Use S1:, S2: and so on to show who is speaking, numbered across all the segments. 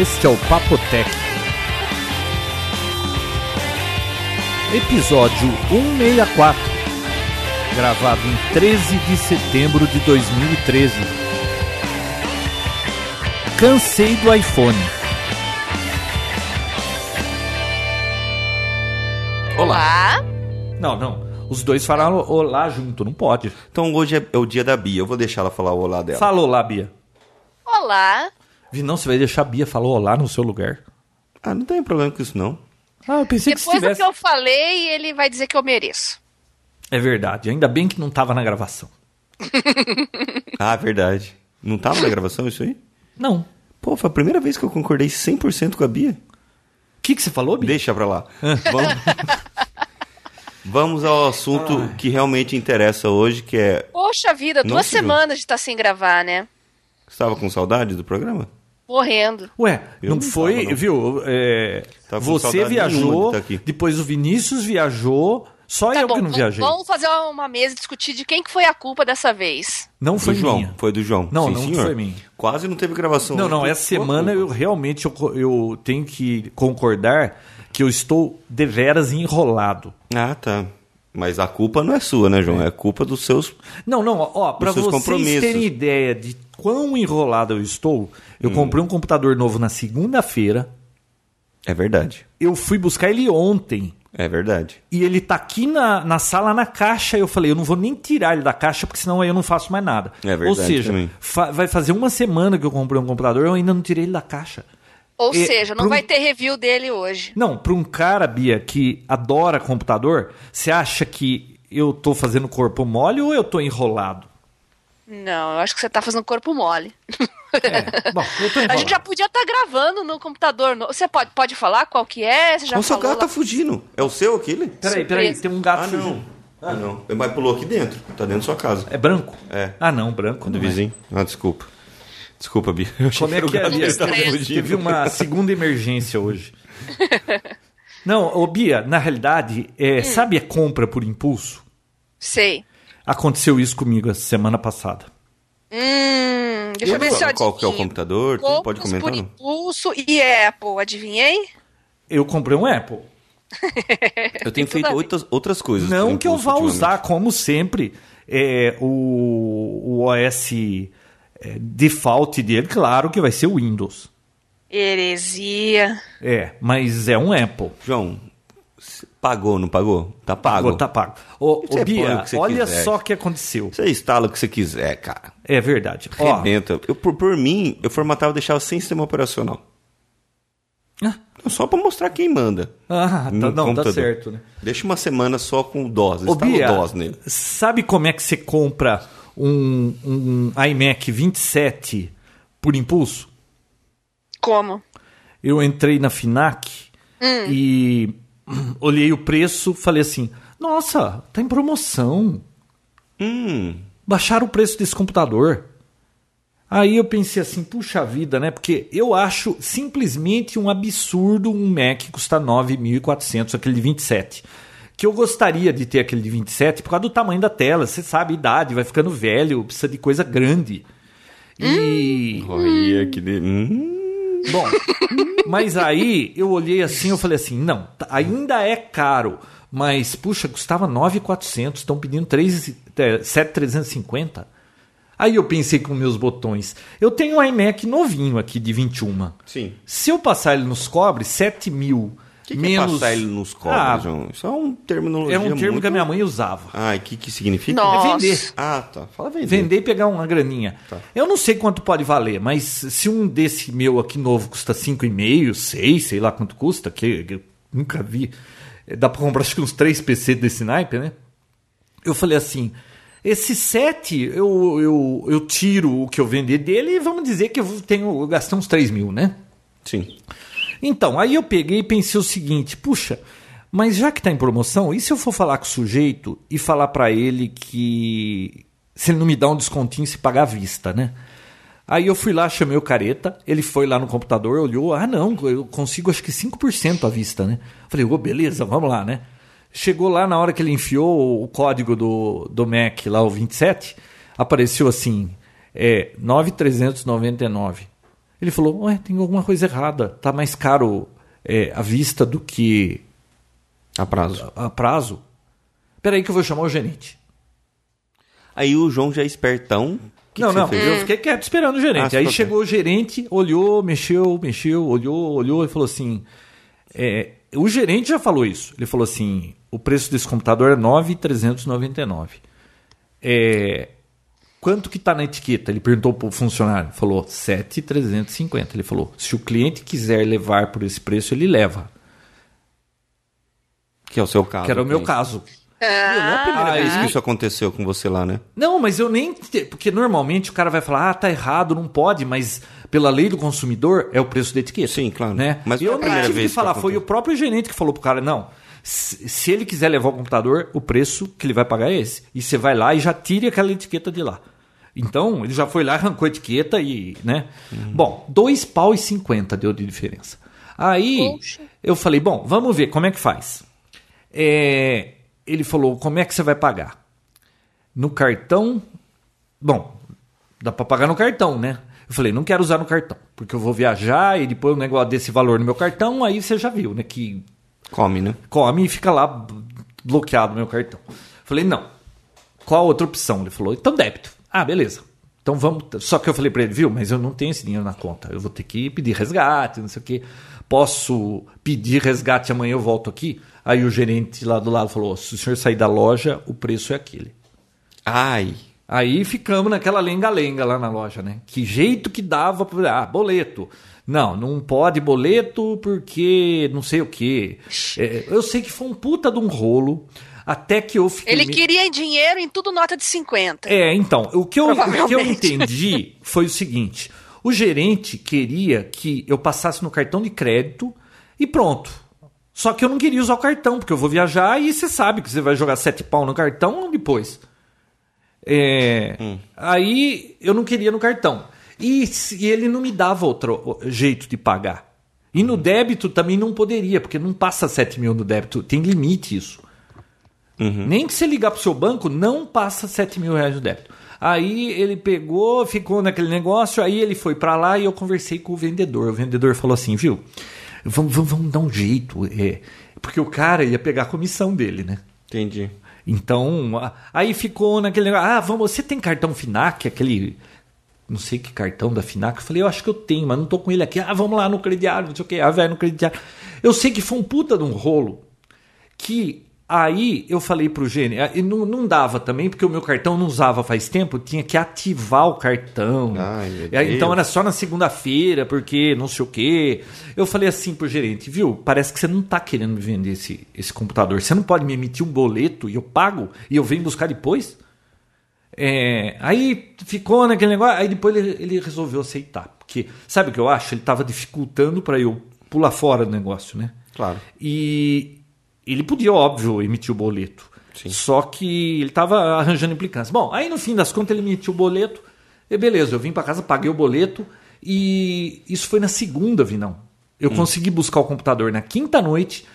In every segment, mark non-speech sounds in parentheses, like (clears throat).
S1: Este é o Papotec. Episódio 164. Gravado em 13 de setembro de 2013. Cansei do iPhone.
S2: Olá.
S1: Não, não. Os dois falaram olá junto, não pode.
S3: Então hoje é, é o dia da Bia. Eu vou deixar ela falar o olá dela.
S1: Falou lá, Bia.
S2: Olá.
S1: Vi, não, você vai deixar a Bia falar olá no seu lugar.
S3: Ah, não tem problema com isso não.
S1: Ah, eu pensei que se
S2: Depois do que eu falei, ele vai dizer que eu mereço.
S1: É verdade, ainda bem que não tava na gravação. (laughs)
S3: Ah, verdade. Não tava na gravação isso aí?
S1: Não.
S3: Pô, foi a primeira vez que eu concordei 100% com a Bia.
S1: O que, que você falou, Bia?
S3: Deixa pra lá. Vamos... (laughs) Vamos ao assunto que realmente interessa hoje, que é...
S2: Poxa vida, duas
S3: se
S2: semanas de estar sem gravar, né?
S3: Estava com saudade do programa?
S2: Morrendo.
S1: Ué, não,
S3: não
S1: foi,
S3: tava, não.
S1: viu? é, você viajou,
S3: aqui.
S1: depois o Vinícius viajou, só
S2: Tá
S1: eu
S2: bom,
S1: que não viajei.
S2: vamos fazer uma mesa e discutir de quem que foi a culpa dessa vez.
S1: Não foi
S3: do João.
S1: minha.
S3: Foi do João.
S1: Não,
S3: Sim,
S1: não
S3: senhor.
S1: foi minha.
S3: Quase não teve gravação.
S1: Não,
S3: hoje
S1: não, essa semana eu realmente eu, eu tenho que concordar que eu estou deveras enrolado.
S3: Ah, tá. Mas a culpa não é sua, né, João? É culpa dos seus...
S1: Não, não, ó, para vocês terem ideia de quão enrolado eu estou,
S3: Hum.
S1: eu comprei um computador novo na segunda-feira,
S3: É verdade.
S1: eu fui buscar ele ontem.
S3: É verdade.
S1: E ele tá aqui na, na sala, na caixa. Eu falei, eu não vou nem tirar ele da caixa, porque senão aí eu não faço mais nada.
S3: É verdade
S1: Ou seja, fa- vai fazer uma semana que eu comprei um computador, eu ainda não tirei ele da caixa.
S2: Ou
S1: E
S2: seja, não
S1: pro-
S2: vai ter review dele hoje.
S1: Não, para um cara, Bia, que adora computador, você acha que eu tô fazendo corpo mole ou eu tô enrolado?
S2: Não, eu acho que você tá fazendo corpo mole.
S1: É, bom, eu tô (laughs)
S2: A gente já podia estar gravando no computador. no- Você pode, pode falar qual que é? Você já
S3: o seu
S2: falou
S3: gato
S2: lá-
S3: tá fugindo. É o seu aquele?
S1: Peraí, peraí, tem um gato
S3: Ah,
S1: fugindo.
S3: não. Ah, não. Mas pulou aqui dentro. Tá dentro da sua casa.
S1: É branco?
S3: É.
S1: Ah, não, branco.
S3: Do
S1: não é.
S3: vizinho. Ah, desculpa. Desculpa, Bia. Eu achei
S1: Como é
S3: que
S1: que é, Bia?
S2: Teve
S1: uma segunda emergência hoje. Não, ô Bia, na realidade, é, sabe a compra por impulso?
S2: Sei.
S1: Aconteceu isso comigo a semana passada.
S2: Hum, deixa eu, ver se eu
S3: Qual que é o computador? Tu pode comentar?
S2: por impulso e Apple, adivinhei?
S1: Eu comprei um Apple. (laughs)
S3: Eu tenho feito
S2: a
S3: outras, outras coisas.
S1: Não que eu vá usar, como sempre, é, o, o OS é, default dele, claro que vai ser o Windows.
S2: Heresia.
S1: É, mas é um Apple.
S3: João, pagou, não pagou? Tá pago.
S1: Pagou, tá pago. Ô, ô Bia, olha
S3: quiser.
S1: só o que aconteceu.
S3: Você instala o que você quiser, cara.
S1: É verdade. Ó,
S3: Rebenta. Eu, por, por mim, eu formatava e deixava sem sistema operacional.
S1: Ah.
S3: Só pra mostrar quem manda.
S1: ah, tá, não, tá
S3: computador.
S1: certo, né?
S3: Deixa uma semana só com DOS.
S1: Ô, Bia,
S3: o DOS nele.
S1: sabe como é que você compra um, um iMac 27 por impulso?
S2: Como?
S1: Eu entrei na Finac e (clears throat) olhei o preço, falei assim: Nossa, tá em promoção.
S3: Hum,
S1: Baixaram o preço desse computador. Aí eu pensei assim, puxa vida, né? Porque eu acho simplesmente um absurdo um Mac custar 9.400, aquele de 27. Que eu gostaria de ter aquele de 27 por causa do tamanho da tela. Você sabe, idade, vai ficando velho, precisa de coisa grande. E.
S3: olha que... De... Hum,
S1: Bom, mas aí eu olhei assim, eu falei assim, não, tá- ainda é caro, mas puxa, custava 9,400, estão pedindo 3, é, 7,350. Aí eu pensei com meus botões, eu tenho um iMac novinho aqui de 21.
S3: sim.
S1: Se eu passar ele nos cobres, 7 mil
S3: que, que
S1: menos...
S3: é passar ele nos cobres,
S1: Ah,
S3: João? Isso é um terminologia
S1: é um termo
S3: muito...
S1: que a minha mãe usava.
S3: Ah, e o que, que significa?
S2: Nossa.
S1: É vender.
S3: Ah, tá. Fala vender.
S1: Vender e pegar uma graninha.
S3: Tá.
S1: Eu não sei quanto pode valer, mas se um desse meu aqui novo custa 5,5, 6, sei lá quanto custa, que eu nunca vi. eh, Dá pra comprar acho que uns 3 PC desse naipe, né? Eu falei assim, esse 7 eu, eu, eu tiro o que eu vender dele e vamos dizer que eu tenho eu gastei uns 3 mil, né?
S3: Sim.
S1: Então, aí eu peguei e pensei o seguinte: puxa, mas já que tá em promoção, e se eu for falar com o sujeito e falar para ele que se ele não me dá um descontinho se pagar à vista, né? Aí eu fui lá, chamei o careta, ele foi lá no computador, olhou, ah não, eu consigo acho que 5% à vista, né? Falei, ô, beleza, vamos lá, né? Chegou lá na hora que ele enfiou o código do, do Mac, lá o 27, apareceu assim, é 9,399. Ele falou: Ué, tem alguma coisa errada. Tá mais caro é, à vista do que
S3: A prazo.
S1: a prazo. Peraí que eu vou chamar o gerente.
S3: Aí o João já é espertão. Que
S1: não,
S3: que
S1: não,
S3: fez?
S1: eu fiquei quieto esperando o gerente.
S3: Ah,
S1: Aí chegou o gerente, olhou, mexeu, mexeu, olhou, olhou e falou assim: é, o gerente já falou isso. Ele falou assim: o preço desse computador é 9,399. É, quanto que está na etiqueta? Ele perguntou para o funcionário. Falou 7,350. Ele falou: se o cliente quiser levar por esse preço, ele leva.
S3: Que é o seu caso.
S1: que era o meu caso.
S3: Não é a primeira
S1: Aí-
S3: vez que isso aconteceu com você lá, né?
S1: Não, mas eu nem. Porque normalmente o cara vai falar, ah, tá errado, não pode, mas pela lei do consumidor é o preço da etiqueta.
S3: Sim, claro.
S1: Né?
S3: Mas
S1: e
S3: não é
S1: eu tive que
S3: vez que
S1: falar, foi
S3: acontece.
S1: o próprio gerente que falou pro cara, não. Se, ele quiser levar o computador, o preço que ele vai pagar é esse. E você vai lá e já tire aquela etiqueta de lá. Então, ele já foi lá, arrancou a etiqueta e, né?
S3: Uhum.
S1: Bom, dois pau e cinquenta deu de diferença. Aí,
S2: Poxa.
S1: eu falei, bom, vamos ver como é que faz. É, ele falou, como é que você vai pagar? No cartão. Bom, dá para pagar no cartão, né? Eu falei, não quero usar no cartão, porque eu vou viajar e depois o negócio desse valor no meu cartão, aí você já viu, né? Que
S3: Come, né?
S1: come e fica lá bloqueado meu cartão. Falei, não. Qual a outra opção? Ele falou, então débito. Ah, beleza. Então vamos. Só que eu falei para ele, viu, mas eu não tenho esse dinheiro na conta. Eu vou ter que pedir resgate, não sei o quê. Posso pedir resgate amanhã eu volto aqui? Aí o gerente lá do lado falou: se o senhor sair da loja, o preço é aquele.
S3: Ai.
S1: Aí ficamos naquela lenga-lenga lá na loja, né? Que jeito que dava pra. Ah, boleto. Não, não pode boleto porque não sei o quê. É, eu sei que foi um puta de um rolo. Até que eu fiquei.
S2: Ele
S1: me-
S2: queria dinheiro em tudo nota de 50.
S1: É, então, o que, eu, o que eu entendi foi o seguinte: o gerente queria que eu passasse no cartão de crédito e pronto. Só que eu não queria usar o cartão, porque eu vou viajar e você sabe que você vai jogar sete pau no cartão depois. É, Aí eu não queria no cartão. E, e ele não me dava outro jeito de pagar. E no débito também não poderia, porque não passa 7 mil no débito, tem limite isso. Nem que você ligar pro seu banco, não passa 7 mil reais no débito. Aí ele pegou, ficou naquele negócio, aí ele foi pra lá e eu conversei com o vendedor. O vendedor falou assim, viu? Vamos, vamos, vamos dar um jeito. É, porque o cara ia pegar a comissão dele, né?
S3: Entendi.
S1: Então, aí ficou naquele negócio. Ah, vamos, você tem cartão FINAC, aquele. Não sei que cartão da FINAC. Eu falei, eu acho que eu tenho, mas não tô com ele aqui. Ah, vamos lá no crediário, não sei o que. Ah, vai no crediário. Eu sei que foi um puta de um rolo que aí eu falei pro Gene, ah, e não, não dava também, porque o meu cartão não usava faz tempo, tinha que ativar o cartão.
S3: Ai,
S1: então era só na segunda-feira, porque não sei o quê. Eu falei assim pro gerente, viu? Parece que você não tá querendo me vender esse, esse computador. Você não pode me emitir um boleto e eu pago e eu venho buscar depois? É, aí ficou naquele negócio, aí depois ele, ele resolveu aceitar. Porque, sabe o que eu acho? Ele tava dificultando para eu pular fora do negócio, né?
S3: Claro.
S1: E ele podia, óbvio, emitir o boleto.
S3: Sim.
S1: Só que ele estava arranjando implicância. Bom, aí no fim das contas ele emitiu o boleto. E beleza, eu vim para casa, paguei o boleto. E isso foi na segunda, Vinão. Eu consegui buscar o computador na quinta noite.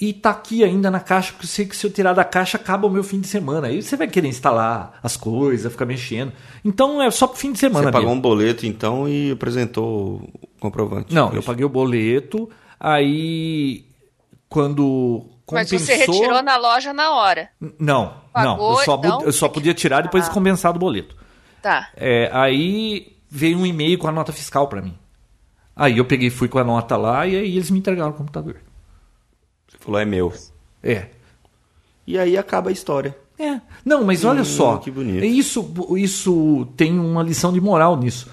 S1: E tá aqui ainda na caixa, porque eu sei que se eu tirar da caixa acaba o meu fim de semana. Aí você vai querer instalar as coisas, ficar mexendo. Então é só pro fim de semana.
S3: Você pagou
S1: mesmo.
S3: um boleto, então, e apresentou o comprovante.
S1: Não,
S3: Foi
S1: eu paguei o boleto. Aí quando
S2: Mas
S1: compensou...
S2: você retirou na loja na hora.
S1: Não, não.
S2: Pagou,
S1: Eu só,
S2: então?
S1: eu só podia tirar depois de compensado o boleto.
S2: Tá.
S1: É, aí veio um e-mail com a nota fiscal pra mim. Aí eu peguei, fui com a nota lá e aí eles me entregaram o computador.
S3: Falou, é meu.
S1: É.
S3: E aí acaba a história.
S1: É. Não, mas olha
S3: Hum,
S1: só.
S3: que bonito.
S1: Isso, isso tem uma lição de moral nisso.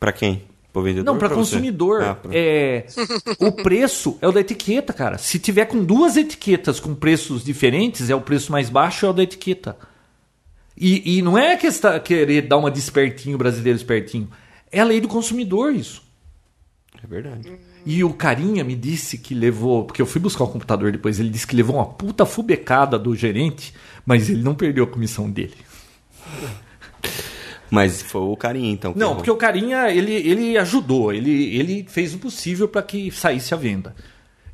S3: Pra quem? Pro vendedor?
S1: Não, para consumidor.
S3: Ah, pra-
S1: É, o preço é o da etiqueta, cara. Se tiver com duas etiquetas com preços diferentes, é o preço mais baixo, é o da etiqueta. E, e não é questão, querer dar uma de espertinho, brasileiro espertinho. É a lei do consumidor isso.
S3: É verdade.
S1: E o carinha me disse que levou, porque eu fui buscar o computador depois, ele disse que levou uma puta fubecada do gerente, mas ele não perdeu a comissão dele.
S3: Mas foi o carinha, então. que
S1: Não,
S3: errou.
S1: porque o carinha, ele, ele ajudou, ele, ele fez o possível para que saísse a venda.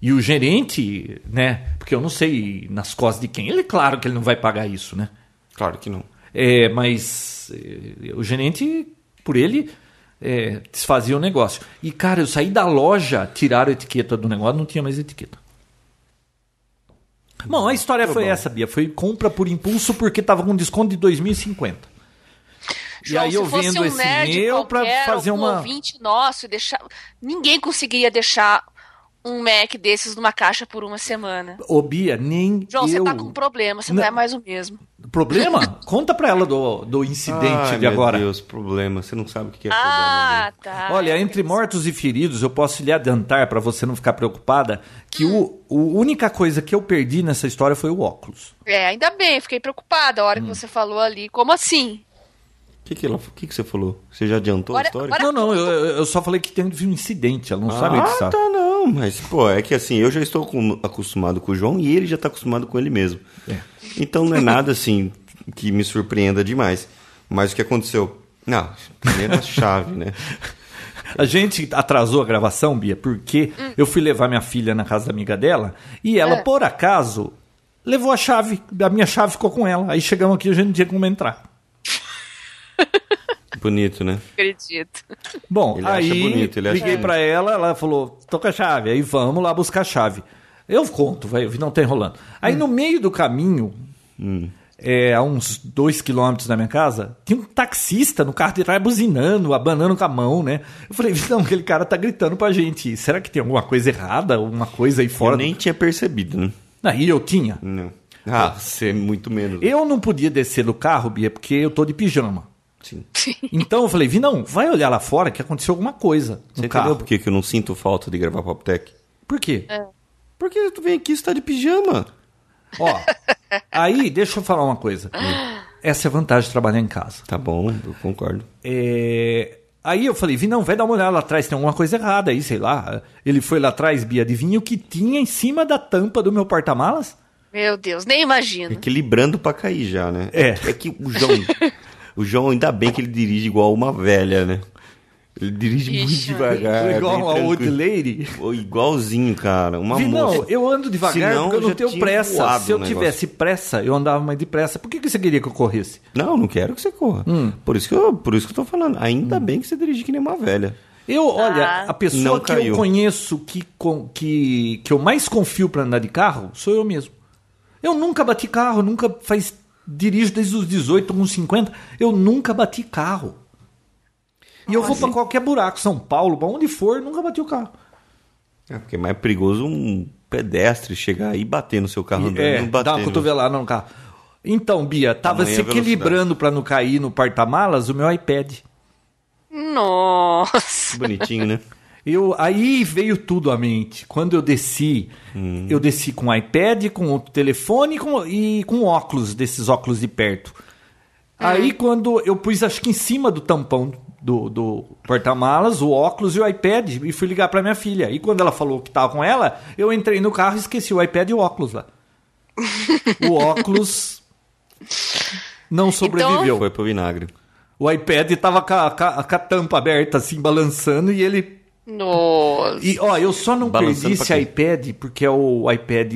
S1: E o gerente, né, porque eu não sei nas costas de quem, ele claro que ele não vai pagar isso, né?
S3: Claro que não.
S1: É, mas eh, o gerente, por ele, é, desfazia o negócio. E, cara, eu saí da loja, tiraram a etiqueta do negócio, não tinha mais etiqueta. Bom, a história foi essa, Bia. Foi compra por impulso porque tava com desconto de 2050.
S2: João,
S1: e aí eu vendo
S2: um
S1: esse meu pra
S2: qualquer,
S1: fazer uma.
S2: ouvinte nosso, deixar... ninguém conseguiria deixar um Mac desses numa caixa por uma semana.
S1: Ô, Bia, nem
S2: João,
S1: eu.
S2: você tá com um problema, você não,
S1: Não.
S2: é mais o mesmo.
S1: Problema? (laughs) Conta pra ela do, do incidente
S3: Ai,
S1: de agora.
S3: Meu Deus, problema. Você não sabe o que é
S2: Ah,
S3: problema.
S2: tá.
S1: Olha, entre mortos e feridos, eu posso lhe adiantar, pra você não ficar preocupada, que o, a única coisa que eu perdi nessa história foi o óculos.
S2: É, ainda bem, fiquei preocupada a hora
S1: Hum.
S2: que você falou ali. Como assim?
S3: O que, que, ela- o que, que você falou? Você já adiantou a história?
S1: Não, não, eu, eu só falei que teve um incidente, ela não sabe
S3: ah,
S1: o que sabe.
S3: tá, não. Mas, pô, é que assim, eu já estou com- acostumado com o João e ele já está acostumado com ele mesmo.
S1: É.
S3: Então não é nada assim que me surpreenda demais. Mas o que aconteceu? Não, primeiro a (laughs) chave, né?
S1: A gente atrasou a gravação, Bia, porque eu fui levar minha filha na casa da amiga dela e ela,
S2: É.
S1: por acaso, levou a chave. A minha chave ficou com ela. Aí chegamos aqui e a gente não tinha como entrar.
S3: Bonito, né?
S2: Acredito.
S1: Bom,
S3: Ele acha
S1: aí
S3: bonito,
S1: liguei pra ela, ela falou, tô com a chave. Aí vamos lá buscar a chave. Eu conto, vai, não tá enrolando. Aí no meio do caminho, é, a uns dois quilômetros da minha casa, tinha um taxista no carro de trás buzinando, abanando com a mão, né? Eu falei, não, aquele cara tá gritando pra gente. Será que tem alguma coisa errada? Alguma coisa aí fora?
S3: Eu nem tinha percebido, né?
S1: Aí eu tinha.
S3: Não. Ah, você muito menos.
S1: Eu não podia descer do carro, Bia, porque eu tô de pijama.
S3: Sim.
S1: Então eu falei, vi não, vai olhar lá fora que aconteceu alguma coisa
S3: Você entendeu por que, eu não sinto falta de gravar Poptech?
S1: Por quê?
S3: Porque tu vem aqui e está de pijama.
S1: Ó, aí deixa eu falar uma coisa. (gasps) Essa é a vantagem de trabalhar em casa.
S3: Tá bom, eu concordo.
S1: É, Aí eu falei, vi não, vai dar uma olhada lá atrás, tem alguma coisa errada aí, sei lá. Ele foi lá atrás, Bia, adivinha o que tinha em cima da tampa do meu porta-malas?
S2: Meu Deus, nem imagino.
S3: Equilibrando pra cair já, né?
S1: É.
S3: É que o João. (laughs) o João, ainda bem que ele dirige igual uma velha, né? Ele dirige muito
S2: Ixi,
S3: devagar.
S1: Igual a old lady.
S3: Pô, Igualzinho, cara. Uma
S1: Vi,
S3: moça.
S1: não, eu ando devagar
S3: Senão,
S1: porque eu não tenho pressa. Se eu tivesse pressa, eu andava mais depressa. Por que, que você queria que eu corresse?
S3: Não, não quero que você corra.
S1: Hum.
S3: Por, isso que eu, por isso que eu tô falando. Ainda bem que você dirige que nem uma velha.
S1: Eu, olha,
S2: Ah.
S1: a pessoa
S3: Não
S1: que eu
S3: caiu.
S1: conheço que, com- que, que eu mais confio pra andar de carro sou eu mesmo. Eu nunca bati carro, nunca faz. Dirijo desde os 18, uns 50. Eu nunca bati carro. E eu vou pra qualquer buraco, São Paulo, pra onde for, nunca bati o carro.
S3: É, porque é mais perigoso um pedestre chegar aí e bater no seu carro andando.
S1: É,
S3: não bater
S1: dá uma
S3: no-
S1: cotovelada no carro. Então, Bia, tava
S3: Tamanha
S1: se equilibrando pra não cair no porta-malas o meu iPad.
S2: Nossa.
S3: Bonitinho, né? (laughs)
S1: Eu, aí veio tudo à mente. Quando eu desci, eu desci com o iPad, com o telefone com- e com óculos, desses óculos de perto. Aí quando eu pus, acho que em cima do tampão do, do porta-malas, o óculos e o iPad, e fui ligar pra minha filha. E quando ela falou que tava com ela, eu entrei no carro e esqueci o iPad e o óculos lá. (laughs) o óculos não sobreviveu.
S3: Foi pro vinagre.
S1: O iPad tava com a- com a tampa aberta, assim, balançando, e ele
S2: Nossa.
S1: e ó, eu só não
S3: Balançando
S1: perdi esse iPad porque é o iPad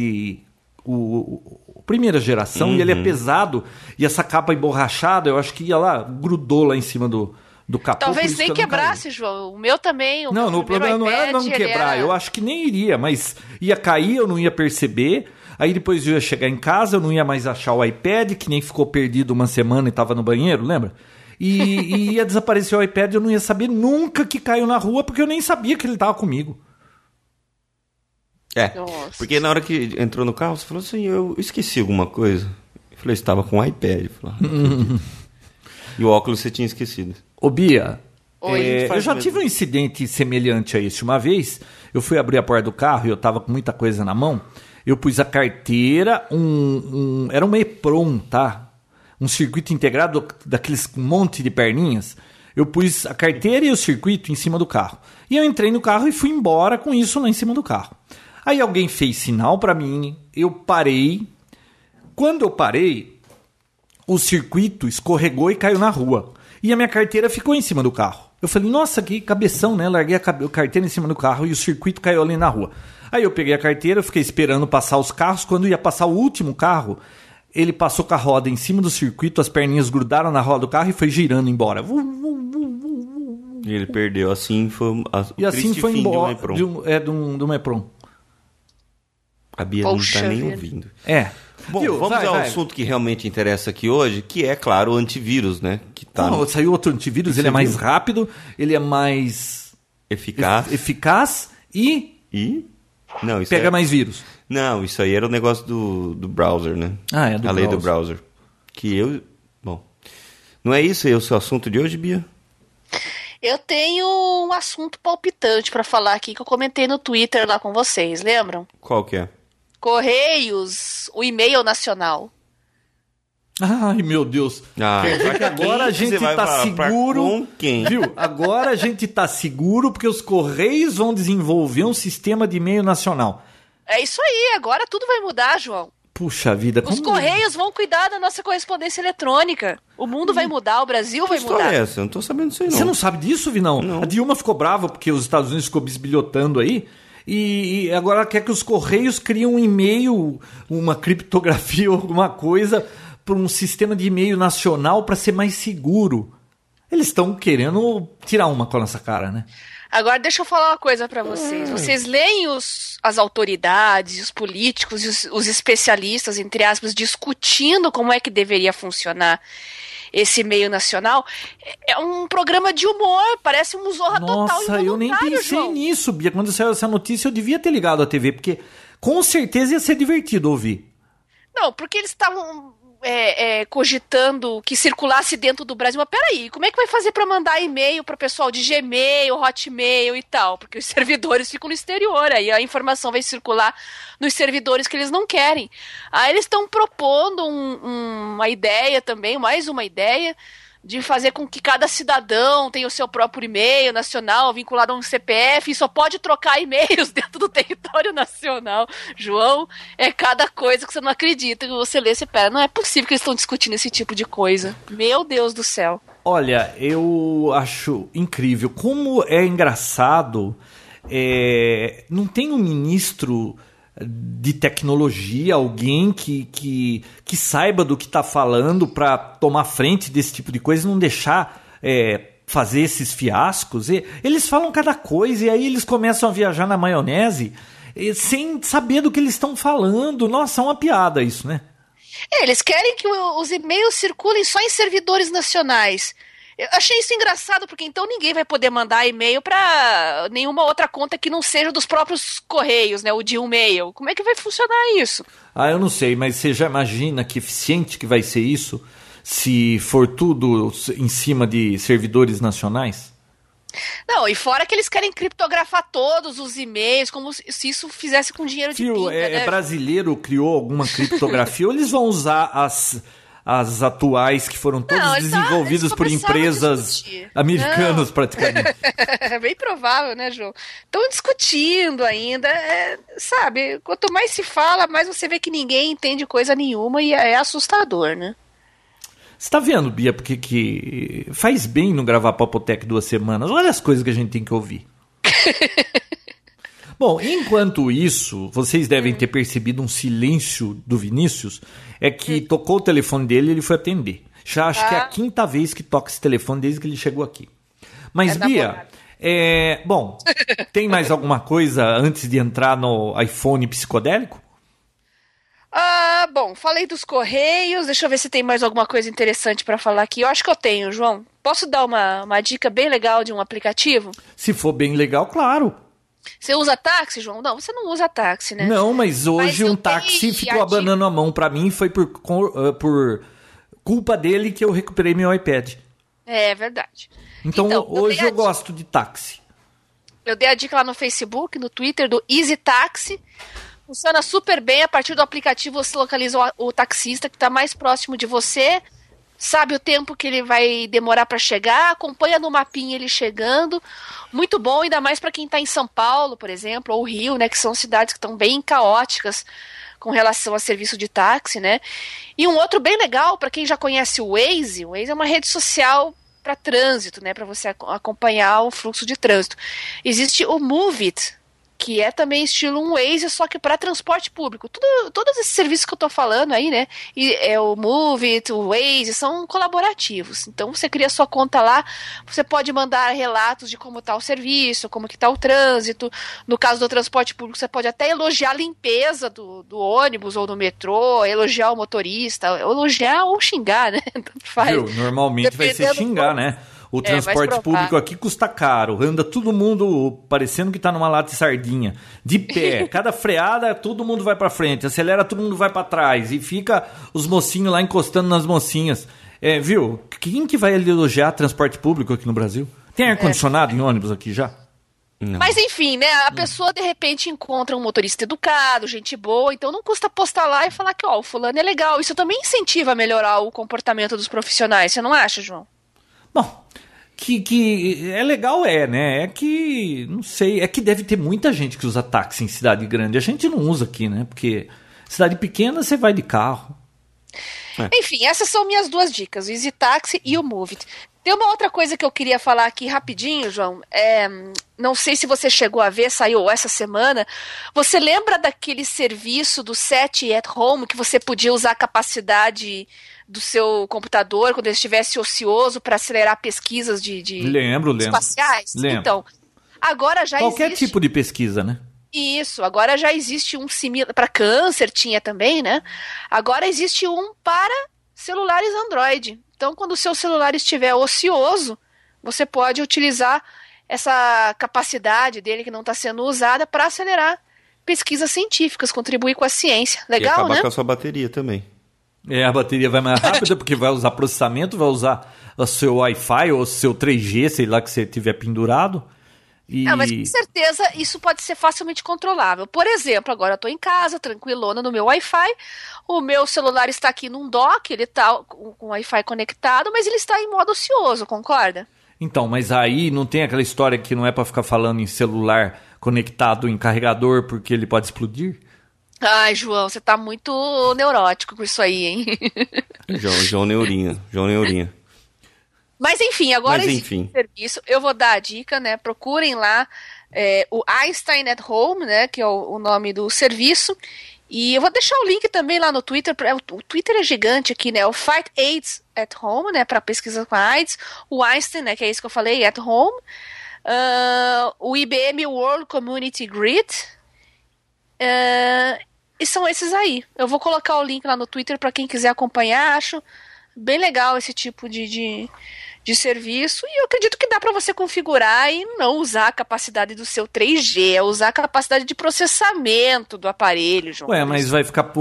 S1: o, o- o primeira geração e ele
S3: Uhum.
S1: é pesado e essa capa emborrachada, eu acho que ia lá, grudou lá em cima do do capô.
S2: Talvez nem quebrasse, João. O meu também. O
S1: Não,
S2: meu
S1: no
S2: primeiro
S1: problema não era não quebrar,
S2: era-
S1: eu acho que nem iria, mas ia cair, eu não ia perceber. Aí depois eu ia chegar em casa, eu não ia mais achar o iPad, que nem ficou perdido uma semana e tava no banheiro, lembra? E, e ia desaparecer o iPad, eu não ia saber nunca que caiu na rua, porque eu nem sabia que ele tava comigo.
S3: É.
S2: Nossa.
S3: Porque na hora que entrou no carro, você falou assim, eu esqueci alguma coisa. Eu falei, estava com o iPad. Eu falei, "Ah, (laughs) entendi." e o óculos você tinha esquecido.
S1: Ô Bia,
S2: Oi.
S1: é, eu já
S3: mesmo.
S1: tive um incidente semelhante a esse. Uma vez, eu fui abrir a porta do carro e eu tava com muita coisa na mão. Eu pus a carteira, um, um- era um EPROM, tá? Um circuito integrado daqueles monte de perninhas. Eu pus a carteira e o circuito em cima do carro. E eu entrei no carro e fui embora com isso lá em cima do carro. Aí alguém fez sinal pra mim, eu parei. Quando eu parei, o circuito escorregou e caiu na rua. E a minha carteira ficou em cima do carro. Eu falei, nossa, que cabeção, né? Larguei a carteira em cima do carro e o circuito caiu ali na rua. Aí eu peguei a carteira, fiquei esperando passar os carros. Quando ia passar o último carro, ele passou com a roda em cima do circuito, as perninhas grudaram na roda do carro e foi girando embora.
S3: E ele perdeu. Assim foi a,
S1: E assim foi
S3: fim de um
S1: embora de um, é, do, um, do Mepron.
S3: A Bia
S2: Poxa
S3: não tá nem
S2: vida.
S3: ouvindo.
S1: É.
S3: Bom,
S1: Viu?
S3: vamos
S1: Vai,
S3: ao
S1: vai.
S3: assunto que realmente interessa aqui hoje, que é, claro, o antivírus, né? Que tá
S1: Não, saiu outro antivírus,
S3: Você
S1: ele é mais
S3: viu?
S1: rápido, ele é mais
S3: eficaz.
S1: ef- eficaz e
S3: E. Não, isso
S1: pega
S3: é...
S1: mais vírus.
S3: Não, isso aí era o negócio do, do browser, né?
S1: Ah, é do
S3: A lei do
S1: browser.
S3: browser. Que eu. Bom. Não é isso aí o seu assunto de hoje, Bia?
S2: Eu tenho um assunto palpitante pra falar aqui que eu comentei no Twitter lá com vocês, lembram?
S3: Qual que é?
S2: Correios, o e-mail nacional.
S1: Ai, meu Deus.
S3: Ah,
S1: Quer dizer que agora a gente tá seguro.
S3: com quem?
S1: Viu? Agora a gente tá seguro porque os Correios vão desenvolver um sistema de e-mail nacional.
S2: É isso aí, agora tudo vai mudar, João.
S1: Puxa vida,
S2: Os
S1: como...
S2: Correios vão cuidar da nossa correspondência eletrônica. O mundo vai mudar, o Brasil
S3: Que
S2: vai mudar.
S3: é essa? Eu não tô sabendo disso aí, não.
S1: Você não sabe disso, Vinão?
S3: Não.
S1: A Dilma ficou brava porque os Estados Unidos ficou bisbilhotando aí. E, e agora ela quer que os Correios criem um e-mail, uma criptografia, (laughs) alguma coisa, para um sistema de e-mail nacional para ser mais seguro. Eles estão querendo tirar uma com a nossa cara, né?
S2: Agora deixa eu falar uma coisa pra vocês. Vocês leem os, as autoridades, os políticos os, os especialistas, entre aspas, discutindo como é que deveria funcionar esse meio nacional. É- É um programa de humor, parece um zorra total
S1: Nossa, eu nem pensei
S2: João.
S1: nisso, Bia. Quando saiu essa notícia, eu devia ter ligado a TV, porque com certeza ia ser divertido ouvir.
S2: Não, porque eles estavam é, é, cogitando que circulasse dentro do Brasil. Mas peraí, como é que vai fazer para mandar e-mail para pessoal de Gmail, Hotmail e tal? Porque os (laughs) servidores ficam no exterior, aí a informação vai circular nos servidores que eles não querem. Aí eles estão propondo um- um- uma ideia também, mais uma ideia. De fazer com que cada cidadão tenha o seu próprio e-mail nacional vinculado a um CPF e só pode trocar e-mails (laughs) dentro do território nacional. João, é cada coisa que você não acredita. Que você lê, você pera. Não é possível que eles estão discutindo esse tipo de coisa. Meu Deus do céu.
S1: Olha, eu acho incrível. Como é engraçado. é, não tem um ministro de tecnologia, alguém que, que, que saiba do que está falando para tomar frente desse tipo de coisa e não deixar é, fazer esses fiascos. E eles falam cada coisa e aí eles começam a viajar na maionese sem saber do que eles estão falando. Nossa, é uma piada isso, né?
S2: É, eles querem que os e-mails circulem só em servidores nacionais. Eu achei isso engraçado, porque então ninguém vai poder mandar e-mail para nenhuma outra conta que não seja dos próprios Correios, né? O de e-mail. Como é que vai funcionar isso?
S1: Ah, eu não sei, mas você já imagina que eficiente que vai ser isso se for tudo em cima de servidores nacionais?
S2: Não, e fora que eles querem criptografar todos os e-mails, como se isso fizesse com dinheiro de
S1: Fio,
S2: pinga,
S1: é,
S2: né?
S1: é brasileiro criou alguma criptografia ou eles vão usar as, as atuais que foram todas
S2: Não,
S1: desenvolvidas por empresas americanas
S2: Não.
S1: praticamente?
S2: É (laughs) bem provável, né, João? Estão discutindo ainda. é, sabe, quanto mais se fala, mais você vê que ninguém entende coisa nenhuma e é assustador, né?
S1: Você tá vendo, Bia, porque que faz bem não gravar Papotec duas semanas. Olha as coisas que a gente tem que ouvir. (laughs) Bom, enquanto isso, vocês devem ter percebido um silêncio do Vinícius. É que tocou o telefone dele e ele foi atender. Já acho que é a
S2: Ah.
S1: quinta vez que toca esse telefone desde que ele chegou aqui. Mas,
S2: É
S1: Bia, é, bom, tem mais alguma coisa antes de entrar no iPhone psicodélico?
S2: Ah, bom, falei dos Correios. Deixa eu ver se tem mais alguma coisa interessante pra falar aqui. Eu acho que eu tenho, João. Posso dar uma, uma dica bem legal de um aplicativo?
S1: Se for bem legal, claro.
S2: Você usa táxi, João? Não, você não usa táxi, né?
S1: Não, mas hoje
S2: eu
S1: um táxi ficou
S2: a
S1: abanando a mão pra mim e foi por, eh, por culpa dele que eu recuperei meu iPad.
S2: É verdade.
S1: Então,
S2: Então, eu
S1: hoje
S2: a
S1: eu gosto de táxi.
S2: Eu dei a dica lá no Facebook, no Twitter, do Easy Taxi. Funciona super bem. A partir do aplicativo você localiza o, o taxista que está mais próximo de você, sabe o tempo que ele vai demorar para chegar, acompanha no mapinha ele chegando. Muito bom, ainda mais para quem está em São Paulo, por exemplo, ou Rio, né, que são cidades que estão bem caóticas com relação a serviço de táxi, né? E um outro bem legal para quem já conhece o Waze, o Waze é uma rede social para trânsito, né, para você ac- acompanhar o fluxo de trânsito. Existe o Move It, que é também estilo um Waze, só que para transporte público. Tudo, todos esses serviços que eu tô falando aí, né? E é o Move o Waze, são colaborativos. Então você cria sua conta lá, você pode mandar relatos de como tá o serviço, como que tá o trânsito. No caso do transporte público, você pode até elogiar a limpeza do, do ônibus ou do metrô, elogiar o motorista, elogiar ou xingar, né? (laughs) Tanto
S1: faz. Viu? Normalmente vai ser xingar, né? O é, transporte público aqui custa caro, anda todo mundo parecendo que tá numa lata de sardinha, de pé. (laughs) Cada freada, todo mundo vai para frente, acelera, todo mundo vai para trás e fica os mocinhos lá encostando nas mocinhas. É, viu? Quem que vai elogiar transporte público aqui no Brasil? Tem ar condicionado é. em ônibus aqui já?
S2: Não. Mas enfim, né? A pessoa de repente encontra um motorista educado, gente boa, então não custa postar lá e falar que, ó, o fulano é legal. Isso também incentiva a melhorar o comportamento dos profissionais, você não acha, João?
S1: Bom, que, que é legal, é, né? É que, não sei, é que deve ter muita gente que usa táxi em cidade grande. A gente não usa aqui, né? Porque cidade pequena você vai de carro.
S2: É. Enfim, essas são minhas duas dicas, o Easy Taxi e o Move Tem uma outra coisa que eu queria falar aqui rapidinho, João. É, não sei se você chegou a ver, saiu essa semana. Você lembra daquele serviço do Set at Home que você podia usar a capacidade do seu computador quando ele estivesse ocioso para acelerar pesquisas de, de
S1: lembro,
S2: espaciais?
S1: Lembro.
S2: Então, agora já
S1: Qualquer
S2: existe...
S1: tipo de pesquisa, né?
S2: Isso, agora já existe um similar. Para câncer tinha também, né? Agora existe um para celulares Android. Então, quando o seu celular estiver ocioso, você pode utilizar essa capacidade dele que não está sendo usada para acelerar pesquisas científicas, contribuir com a ciência. Legal, e
S3: acabar
S2: né?
S3: com a sua bateria também.
S1: É, a bateria vai mais rápida porque vai usar processamento, vai usar o seu Wi-Fi ou o seu 3G, sei lá que você tiver pendurado. E...
S2: Ah, mas com certeza isso pode ser facilmente controlável. Por exemplo, agora eu estou em casa, tranquilona no meu Wi-Fi, o meu celular está aqui num dock, ele está com o Wi-Fi conectado, mas ele está em modo ocioso, concorda?
S1: Então, mas aí não tem aquela história que não é para ficar falando em celular conectado em carregador porque ele pode explodir?
S2: Ai, João, você tá muito neurótico com isso aí, hein? (laughs)
S3: João, João Neurinha, João Neurinha.
S2: Mas enfim, agora Mas, enfim. serviço. Eu vou dar a dica, né? Procurem lá é, o Einstein at Home, né? Que é o, o, nome do serviço. E eu vou deixar o link também lá no Twitter. O Twitter é gigante aqui, né? O Fight AIDS at Home, né? Para pesquisa com a AIDS. O Einstein, né? Que é isso que eu falei, at Home. Uh, o IBM World Community Grid. Uh, e são esses aí. Eu vou colocar o link lá no Twitter para quem quiser acompanhar. Acho bem legal esse tipo de, de, de serviço e eu acredito que dá para você configurar e não usar a capacidade do seu 3G, é usar a capacidade de processamento do aparelho, João.
S1: Ué, mas vai ficar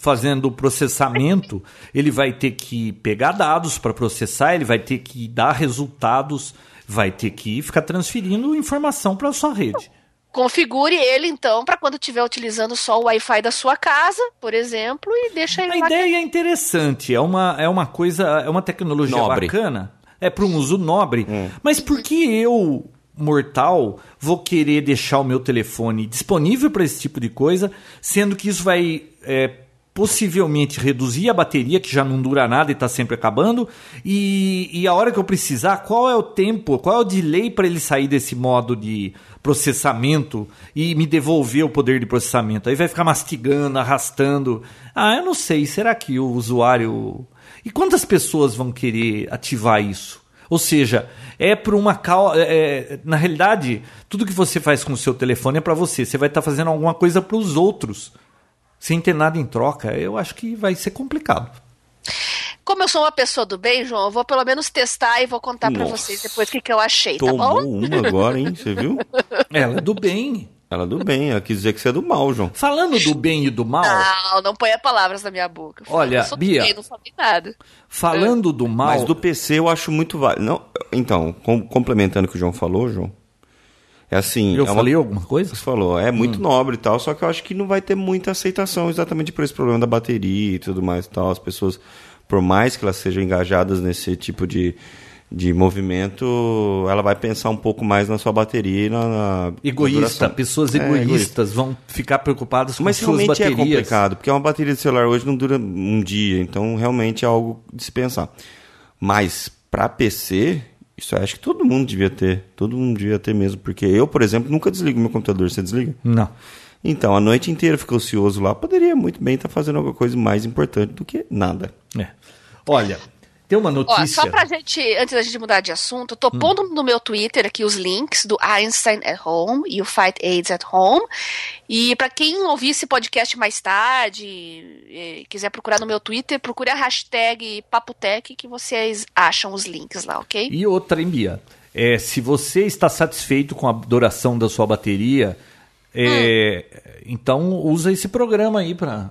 S1: fazendo o processamento, ele vai ter que pegar dados para processar, ele vai ter que dar resultados, vai ter que ficar transferindo informação para a sua rede.
S2: Configure ele então para quando estiver utilizando só o Wi-Fi da sua casa, por exemplo, e deixa ele
S1: A ideia é interessante, é uma, é uma coisa, é uma tecnologia Nobre. bacana, é para um uso nobre. Hum. Mas por que eu, mortal, vou querer deixar o meu telefone disponível para esse tipo de coisa, sendo que isso vai é, possivelmente reduzir a bateria, que já não dura nada e está sempre acabando, e, e a hora que eu precisar, qual é o tempo, qual é o delay para ele sair desse modo de processamento e me devolver o poder de processamento. Aí vai ficar mastigando, arrastando. Ah, eu não sei, será que o usuário. E quantas pessoas vão querer ativar isso? Ou seja, é por uma causa. É, é, na realidade, tudo que você faz com o seu telefone é para você. Você vai estar tá fazendo alguma coisa para os outros, sem ter nada em troca. Eu acho que vai ser complicado.
S2: Como eu sou uma pessoa do bem, João, eu vou pelo menos testar e vou contar para vocês depois o que, que eu achei,
S3: Tomou
S2: tá bom?
S3: uma agora, hein? Você viu? (laughs)
S1: Ela é do bem.
S3: Ela é do bem, ela quis dizer que você é do mal, João.
S1: Falando do bem e do mal.
S2: Não, não ponha palavras na minha boca.
S1: Olha, Bia.
S2: Bem, não falei nada.
S1: Falando do mal.
S3: Mas do PC eu acho muito válido. Não, então, com, complementando o que o João falou, João. É assim.
S1: Eu
S3: é
S1: falei uma... alguma coisa?
S3: Você falou, é muito hum. nobre e tal, só que eu acho que não vai ter muita aceitação exatamente por esse problema da bateria e tudo mais e tal. As pessoas por mais que elas sejam engajadas nesse tipo de, de movimento, ela vai pensar um pouco mais na sua bateria e na. na
S1: Egoísta, pessoas egoístas é, vão ficar preocupadas com Mas suas baterias. Mas realmente
S3: é complicado, porque uma bateria de celular hoje não dura um dia, então realmente é algo de se pensar. Mas para PC, Isso eu acho que todo mundo devia ter. Todo mundo devia ter mesmo. Porque eu, por exemplo, nunca desligo meu computador. Você desliga?
S1: Não.
S3: Então, a noite inteira fica ocioso lá. Poderia muito bem estar fazendo alguma coisa mais importante do que nada.
S1: É. Olha, tem uma
S2: Ó,
S1: notícia.
S2: só pra gente, antes da gente mudar de assunto, tô pondo no meu Twitter aqui os links do Einstein at Home e o Fight AIDS at Home. E pra quem ouvir esse podcast mais tarde, e quiser procurar no meu Twitter, procure a hashtag Papotec que vocês acham os links lá, ok?
S1: E outra, hein, Bia? É, se você está satisfeito com a duração da sua bateria, é, então usa esse programa aí pra.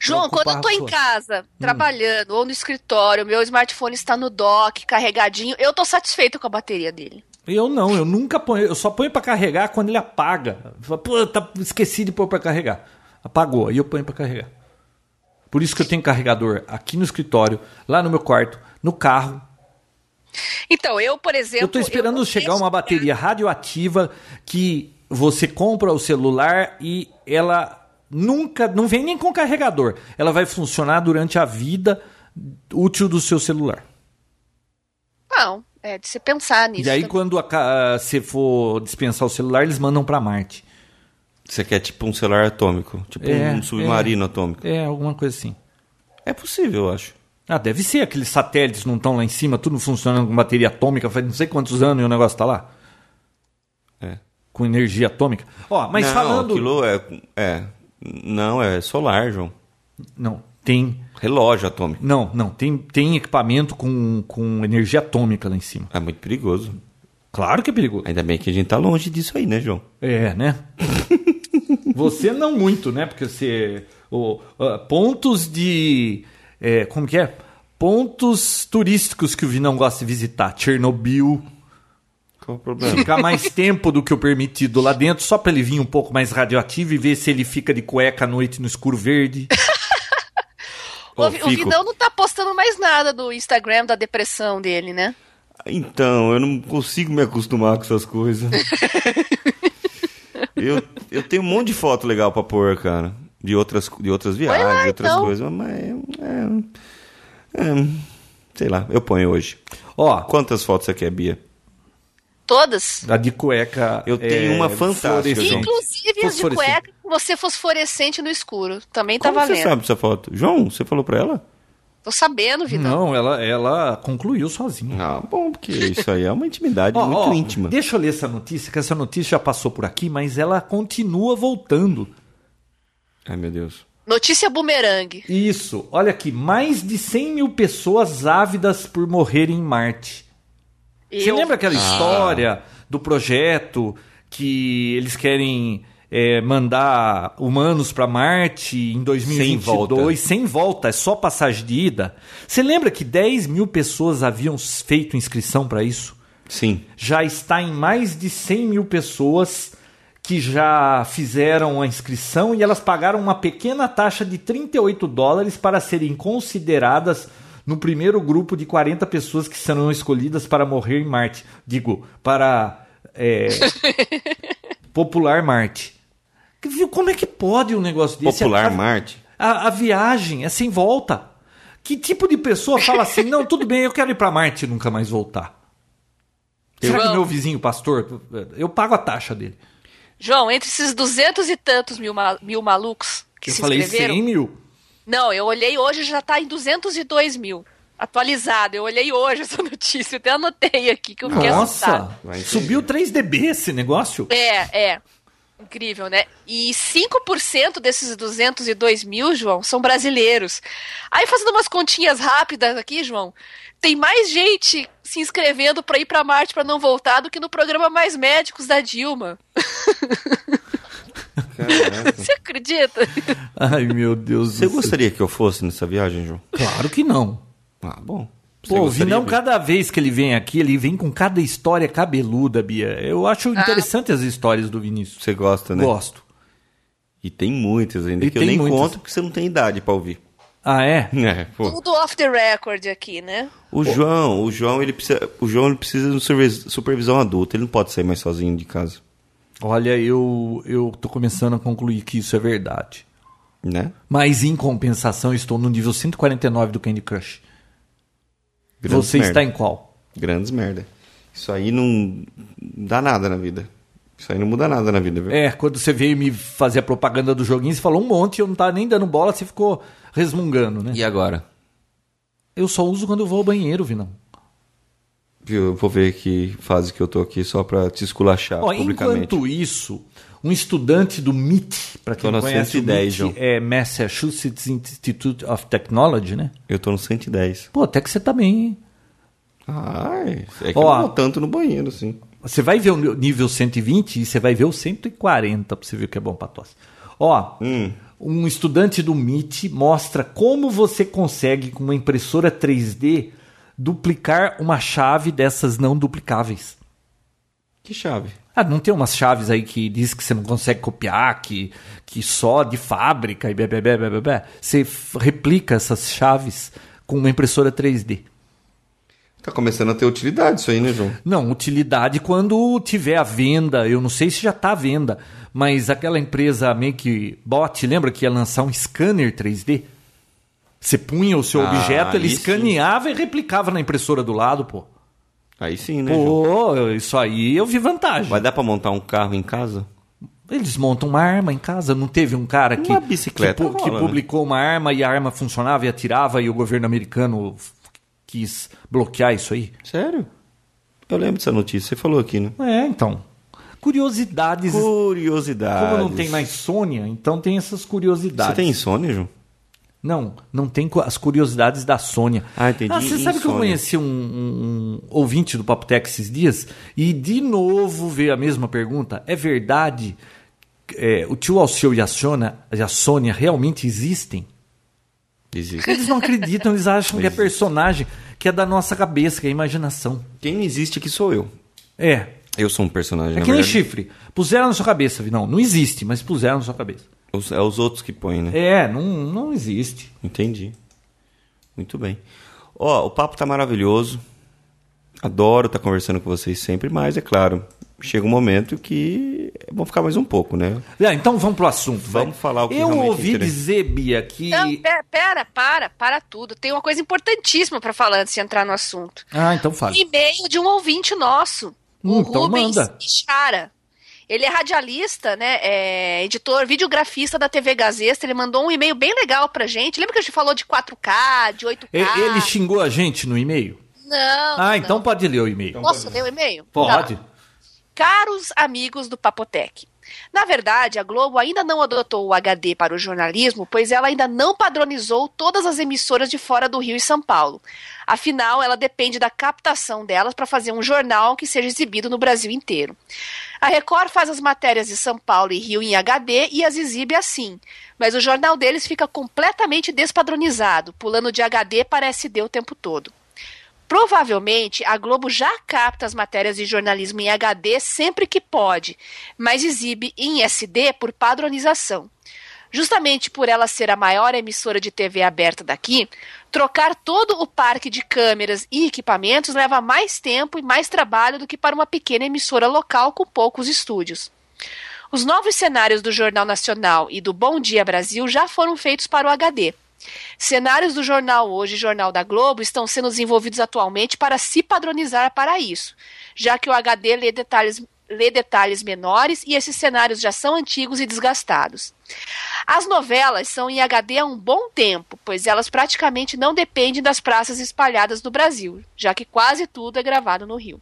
S2: João, quando eu tô em casa, trabalhando, ou no escritório, meu smartphone está no dock, carregadinho, eu tô satisfeito com a bateria dele.
S1: Eu não, eu nunca ponho, eu só ponho pra carregar quando ele apaga. Pô, tá, esqueci de pôr pra carregar. Apagou, aí eu ponho pra carregar. Por isso que eu tenho carregador aqui no escritório, lá no meu quarto, no carro.
S2: Então, eu, por exemplo.
S1: Eu tô esperando
S2: não
S1: chegar uma bateria radioativa que você compra o celular e ela nunca, não vem nem com carregador. Ela vai funcionar durante a vida útil do seu celular.
S2: Não, é de se pensar nisso.
S1: e aí
S2: também.
S1: quando a você for dispensar o celular, eles mandam pra Marte.
S3: Você quer tipo um celular atômico, tipo
S1: É,
S3: um submarino atômico.
S1: É, alguma coisa assim.
S3: É possível, eu acho.
S1: Ah, deve ser. Aqueles satélites não estão lá em cima, tudo funcionando com bateria atômica, faz não sei quantos anos e o negócio tá lá.
S3: É.
S1: Com energia atômica. Ó, mas
S3: não,
S1: falando.
S3: aquilo é, é. Não, é solar, João.
S1: Não, tem.
S3: Relógio atômico.
S1: Não, não. Tem, tem equipamento com, com energia atômica lá em cima.
S3: É muito perigoso.
S1: Claro que é perigoso.
S3: Ainda bem que a gente tá longe disso aí, né, João?
S1: É, né? (laughs) você não muito, né? Porque você. o- ah, pontos de. é, como que é? Pontos turísticos que o Vinão gosta de visitar. Chernobyl.
S3: Qual o problema?
S1: Ficar mais tempo do que o permitido lá dentro, só pra ele vir um pouco mais radioativo e ver se ele fica de cueca à noite no escuro verde.
S2: O,
S3: Ô,
S2: o
S3: fico.
S2: Vidão não tá postando mais nada do Instagram da depressão dele, né?
S3: Então, eu não consigo me acostumar com essas coisas. (laughs) eu, eu tenho um monte de foto legal pra pôr, cara. De outras, de outras viagens,
S2: lá,
S3: de outras
S2: então.
S3: coisas, mas. É, é, sei lá, eu ponho hoje.
S1: Ó,
S3: Quantas fotos você quer, Bia?
S2: Todas.
S1: a de cueca.
S3: Eu tenho
S1: é,
S3: uma fantástica.
S2: Inclusive as de cueca com você fosforescente no escuro. Também tá
S3: Como você
S2: valendo.
S3: sabe dessa foto? João, você falou pra ela?
S2: Tô sabendo, Vidão.
S1: Não, ela, ela concluiu sozinha.
S3: Ah, bom, porque isso aí é uma intimidade (laughs)
S1: Ó,
S3: muito
S1: ó,
S3: íntima.
S1: Deixa eu ler essa notícia, que essa notícia já passou por aqui, mas ela continua voltando.
S3: Ai, meu Deus.
S2: Notícia bumerangue.
S1: Isso, olha aqui, mais de 100 mil pessoas ávidas por morrer em Marte. Você
S2: Eu-
S1: lembra aquela história do projeto que eles querem é, mandar humanos para Marte em 2022
S3: volta.
S1: sem volta, é só passagem de ida? Você lembra que 10 mil pessoas haviam feito inscrição para isso?
S3: Sim.
S1: já está em mais de 100 mil pessoas que já fizeram a inscrição e elas pagaram uma pequena taxa de 38 dólares para serem consideradas no primeiro grupo de 40 pessoas que serão escolhidas para morrer em Marte. Digo, para é, (laughs) popular Marte. Viu como é que pode um negócio desse?
S3: Popular
S1: A-
S3: Marte.
S1: a, a viagem é sem volta. Que tipo de pessoa fala assim, não, tudo bem, eu quero ir para Marte e nunca mais voltar? Será que
S2: João.
S1: meu vizinho pastor, eu pago a taxa dele?
S2: João, entre esses duzentos e tantos mil, mil malucos que
S1: eu
S2: se
S1: falei
S2: inscreveram...
S1: 100 mil.
S2: Não, eu olhei hoje já tá em 202 mil. Atualizado. Eu olhei hoje essa (laughs) notícia. Eu até anotei aqui que eu fiquei.
S1: Nossa,
S3: entender.
S1: subiu 3 dB esse negócio?
S2: É, é. Incrível, né? E 5% desses 202 mil, João, são brasileiros. Aí, fazendo umas continhas rápidas aqui, João, tem mais gente se inscrevendo pra ir pra Marte pra não voltar do que no programa Mais Médicos da Dilma. (laughs)
S3: Caraca.
S2: Você acredita?
S1: Ai, meu Deus
S3: Você
S1: do céu.
S3: gostaria que eu fosse nessa viagem, João?
S1: Claro que não.
S3: Ah, bom. Você
S1: Pô, o Vinão, cada vez que ele vem aqui, ele vem com cada história cabeluda, Bia. Eu acho
S2: Ah.
S1: interessante as histórias do Vinícius.
S3: Você gosta, né?
S1: Gosto.
S3: E tem muitas ainda
S1: E
S3: que eu nem
S1: muitas.
S3: conto porque você não tem idade pra ouvir.
S1: Ah, é? (laughs)
S3: É, pô.
S2: Tudo off the record aqui, né?
S3: O João, o João, ele precisa, o João ele precisa de supervis- supervisão adulta. Ele não pode sair mais sozinho de casa,
S1: Olha, eu, eu tô começando a concluir que isso é verdade.
S3: né?
S1: Mas em compensação, eu estou no nível 149 do Candy Crush.
S3: Grandes
S1: Você
S3: merda.
S1: está em qual?
S3: Grandes merda. Isso aí não dá nada na vida. Isso aí não muda nada na vida, viu?
S1: É, quando você veio me fazer a propaganda do joguinho, você falou um monte, eu não tava nem dando bola, você ficou resmungando, né?
S3: E agora?
S1: Eu só uso quando eu vou ao banheiro, Vinão.
S3: Eu vou ver que fase que eu tô aqui só pra te esculachar
S1: Ó,
S3: publicamente.
S1: enquanto isso, um estudante do MIT, para quem
S3: Tô
S1: não conhece,
S3: 110,
S1: o MIT
S3: João.
S1: é Massachusetts Institute of Technology, né?
S3: Eu tô no 110.
S1: Pô, até que você tá bem, hein?
S3: Ai, é que
S1: Ó.
S3: eu não vou tanto no banheiro, assim.
S1: Você vai ver o nível 120 e você vai ver o 140 pra você ver o que é bom pra tosse. Ó,
S3: Hum.
S1: um estudante do MIT mostra como você consegue, com uma impressora 3D, duplicar uma chave dessas não duplicáveis.
S3: Que chave?
S1: Ah, não tem umas chaves aí que diz que você não consegue copiar, que, que só de fábrica e bebê, bebê, bebê. Você replica essas chaves com uma impressora 3D.
S3: Tá começando a ter utilidade isso aí, né, João?
S1: Não, utilidade quando tiver a venda. Eu não sei se já está à venda, mas aquela empresa Make Bot, lembra que ia lançar um scanner 3D? Você punha o seu
S3: Ah,
S1: objeto, ele
S3: aí sim.
S1: escaneava e replicava na impressora do lado, pô.
S3: Aí sim, né, João?
S1: Pô, isso aí eu vi vantagem.
S3: Vai dar pra montar um carro em casa?
S1: Eles montam uma arma em casa. Não teve um cara que, que, pu- que
S3: rola, né?
S1: publicou uma arma e a arma funcionava e atirava e o governo americano quis bloquear isso aí?
S3: Sério? Eu lembro dessa notícia, você falou aqui, né?
S1: É, então. Curiosidades.
S3: Curiosidade.
S1: Como não tem mais Sônia, então tem essas curiosidades.
S3: Você tem insônia, João?
S1: Não, não tem as curiosidades da Sônia.
S3: Ah, entendi.
S1: você sabe que eu conheci um, um- ouvinte do Papo Tech esses dias e de novo veio a mesma pergunta. É verdade é, o tio Alceu e a Sônia, e a Sônia realmente existem?
S3: Existe.
S1: Eles não acreditam, eles acham que é
S3: Existe.
S1: personagem, que é da nossa cabeça, que é imaginação.
S3: Quem existe aqui sou eu.
S1: É.
S3: Eu sou um personagem,
S1: É que nem chifre. Puseram na sua cabeça, não. Não existe, mas puseram na sua cabeça.
S3: Os- É os outros que põem, né?
S1: É, não, não existe.
S3: Entendi. Muito bem. Ó, o papo tá maravilhoso. Adoro estar conversando com vocês sempre, mas é claro, chega um momento que vamos ficar mais um pouco, né?
S1: Ah, então vamos pro assunto. vai.
S3: Vamos falar o que
S1: Eu
S3: realmente
S1: ouvi
S3: interessa.
S1: dizer, Bia, que.
S2: Não, pera, pera, para, para tudo. Tem uma coisa importantíssima pra falar antes de entrar no assunto.
S1: Ah, então
S2: Um
S1: fala.
S2: e-mail de um ouvinte nosso, o
S1: Hum, então
S2: Rubens
S1: manda.
S2: Ichara. Ele é radialista, né? É editor, videografista da TV Gazeta. Ele mandou um e-mail bem legal pra gente. Lembra que a gente falou de 4K, de 8K?
S1: E- Ele xingou a gente no e-mail?
S2: Não.
S1: Ah,
S2: não.
S1: então pode ler o e-mail.
S2: Posso ler o e-mail?
S1: Pode.
S2: Tá. Caros amigos do Papotec, na verdade, a Globo ainda não adotou o HD para o jornalismo, pois ela ainda não padronizou todas as emissoras de fora do Rio e São Paulo. Afinal, ela depende da captação delas para fazer um jornal que seja exibido no Brasil inteiro. A Record faz as matérias de São Paulo e Rio em HD e as exibe assim, mas o jornal deles fica completamente despadronizado, pulando de HD para SD o tempo todo. Provavelmente a Globo já capta as matérias de jornalismo em HD sempre que pode, mas exibe em SD por padronização. Justamente por ela ser a maior emissora de TV aberta daqui, trocar todo o parque de câmeras e equipamentos leva mais tempo e mais trabalho do que para uma pequena emissora local com poucos estúdios. Os novos cenários do Jornal Nacional e do Bom Dia Brasil já foram feitos para o HD. Cenários do jornal Hoje e Jornal da Globo estão sendo desenvolvidos atualmente para se padronizar para isso, já que o HD lê detalhes, lê detalhes menores e esses cenários já são antigos e desgastados. As novelas são em HD há um bom tempo, pois elas praticamente não dependem das praças espalhadas no Brasil, já que quase tudo é gravado no Rio.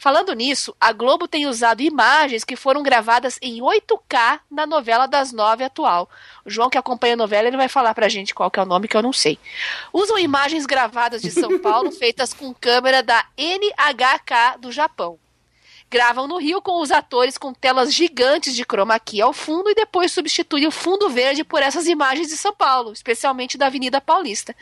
S2: Falando nisso, a Globo tem usado imagens que foram gravadas em 8K na novela das nove atual. O João, que acompanha a novela, ele vai falar pra gente qual que é o nome que eu não sei. Usam imagens gravadas de São Paulo (laughs) feitas com câmera da NHK do Japão. Gravam no Rio com os atores com telas gigantes de chroma key ao fundo e depois substituem o fundo verde por essas imagens de São Paulo, especialmente da Avenida Paulista.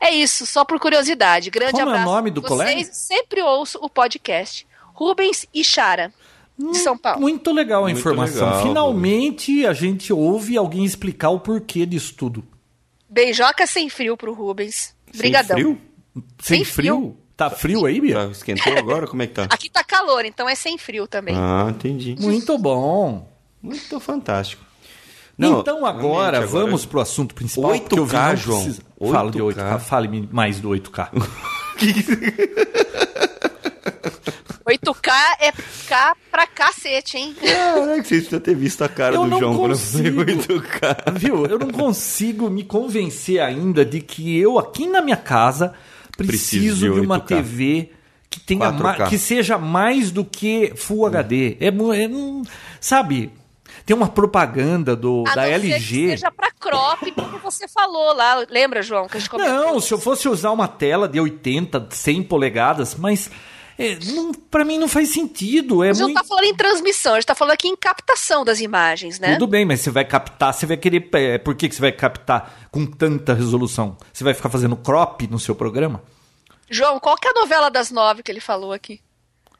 S2: É isso, só por curiosidade. Grande
S1: Como é o
S2: abraço
S1: nome do
S2: vocês.
S1: colega?
S2: Sempre ouço o podcast. Rubens Ichara, de São Paulo.
S1: Muito legal a
S3: Muito
S1: informação.
S3: legal,
S1: Finalmente a gente ouve alguém explicar o porquê disso tudo.
S2: Beijoca sem frio pro Rubens. Brigadão.
S3: Sem frio?
S1: Sem
S2: Sem
S1: frio?
S2: frio.
S1: Tá frio aí, Bia?
S3: Tá, esquentou agora? Como é que tá? (laughs)
S2: Aqui tá calor, então é sem frio também.
S3: Ah, entendi.
S1: Muito bom.
S3: Muito fantástico.
S1: então agora,
S3: realmente,
S1: vamos pro assunto principal.
S3: 8K,
S1: porque eu vi não
S3: João.
S1: precisa- Fala de
S3: 8K.
S1: 8K. Fale mais do 8K.
S2: 8K (laughs) é K pra cacete, hein?
S3: Caraca, vocês precisam ter visto a cara
S1: Eu
S3: do
S1: não
S3: João quando
S1: consigo.
S3: eu falei 8K.
S1: Viu? Eu não consigo me convencer ainda de que eu, aqui na minha casa, preciso
S3: Preciso de
S1: de uma
S3: 8K.
S1: TV que tenha
S3: 4K.
S1: ma- que seja mais do que Full HD. É, é, não- sabe? Tem uma propaganda do,
S2: A
S1: da
S2: não ser que
S1: LG.
S2: seja pra crop, como você falou lá. Lembra, João, que a gente comentou?
S1: Não, se eu fosse usar uma tela de 80, 100 polegadas, mas é, não, para mim não faz sentido. É
S2: A gente não
S1: muito...
S2: tá falando em transmissão, a gente tá falando aqui em captação das imagens, né?
S1: Tudo bem, mas você vai captar, você vai querer. é, Por que, que você vai captar com tanta resolução? Você vai ficar fazendo crop no seu programa?
S2: João, qual que é a novela das nove que ele falou aqui?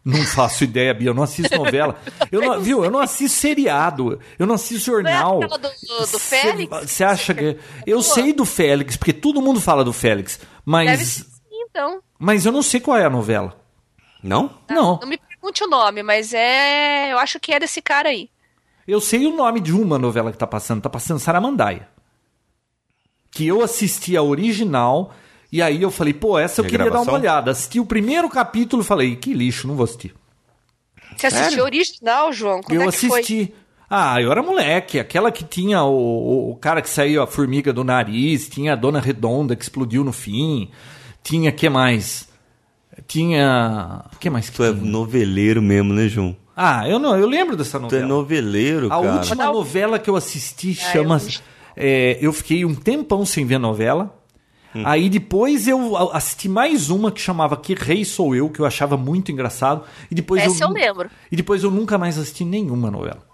S1: Não (laughs) faço ideia, Bia. Eu não assisto novela. Eu não, viu? Eu não assisto seriado. Eu não assisto
S2: Não é
S1: jornal.
S2: do, do, do
S1: Cê-
S2: Félix?
S1: Você acha que. Eu sei do Félix, porque todo mundo fala do Félix.
S2: Deve
S1: Mas.
S2: ser sim, então.
S1: Mas eu não sei qual é a novela.
S3: Não?
S1: Não.
S2: Não me pergunte o nome, mas é. Eu acho que é desse cara aí.
S1: Eu sei o nome de uma novela que tá passando. Tá passando Saramandaia. Que eu assisti a original. E aí eu falei, pô, essa eu queria dar uma olhada. Assisti o primeiro capítulo e falei, que lixo, não vou assistir.
S2: Você assistiu
S3: Sério?
S2: o original, João? Quando
S1: eu
S2: é que foi?
S1: assisti. Ah, eu era moleque. Aquela que tinha o, o- o cara que saiu a formiga do nariz, tinha a dona redonda que explodiu no fim. Tinha, que mais? Tinha. O que mais que
S3: Tu é
S1: tinha?
S3: noveleiro mesmo, né, João?
S1: Ah, eu não, eu lembro dessa
S3: Tu é
S1: novela.
S3: noveleiro,
S1: A
S3: cara.
S1: última novela que eu assisti
S2: Ah,
S1: chama.
S2: eu-
S1: é, eu fiquei um tempão sem ver novela. Aí depois eu a- assisti mais uma que chamava Que Rei Sou Eu, que eu achava muito engraçado. E depois
S2: Essa eu lembro.
S1: E depois eu nunca mais assisti nenhuma novela.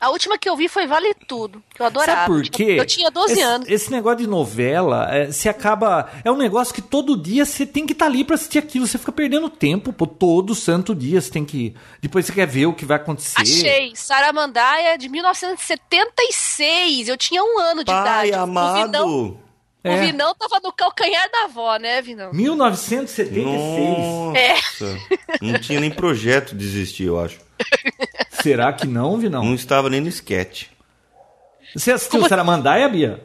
S2: A última que eu vi foi Vale Tudo, que eu adorava.
S1: Sabe por quê?
S2: Eu tinha 12
S1: esse,
S2: anos.
S1: Esse negócio de novela, é, você acaba. É um negócio que todo dia você tem que estar ali pra assistir aquilo. Você fica perdendo tempo, pô. Todo santo dia você tem que. Depois você quer ver o que vai acontecer.
S2: Achei. Saramandaia de 1976. Eu tinha um ano de
S3: Pai
S2: idade. O Vinão,
S3: amado.
S2: o
S1: É.
S2: Vinão tava no calcanhar da avó, né, Vinão?
S1: 1976.
S3: Nossa. Não tinha nem projeto de existir, eu acho. (laughs)
S1: Será que não, Vinão?
S3: Não estava nem no sketch.
S1: Você assistiu
S2: Como-
S1: Saramandaia, Bia?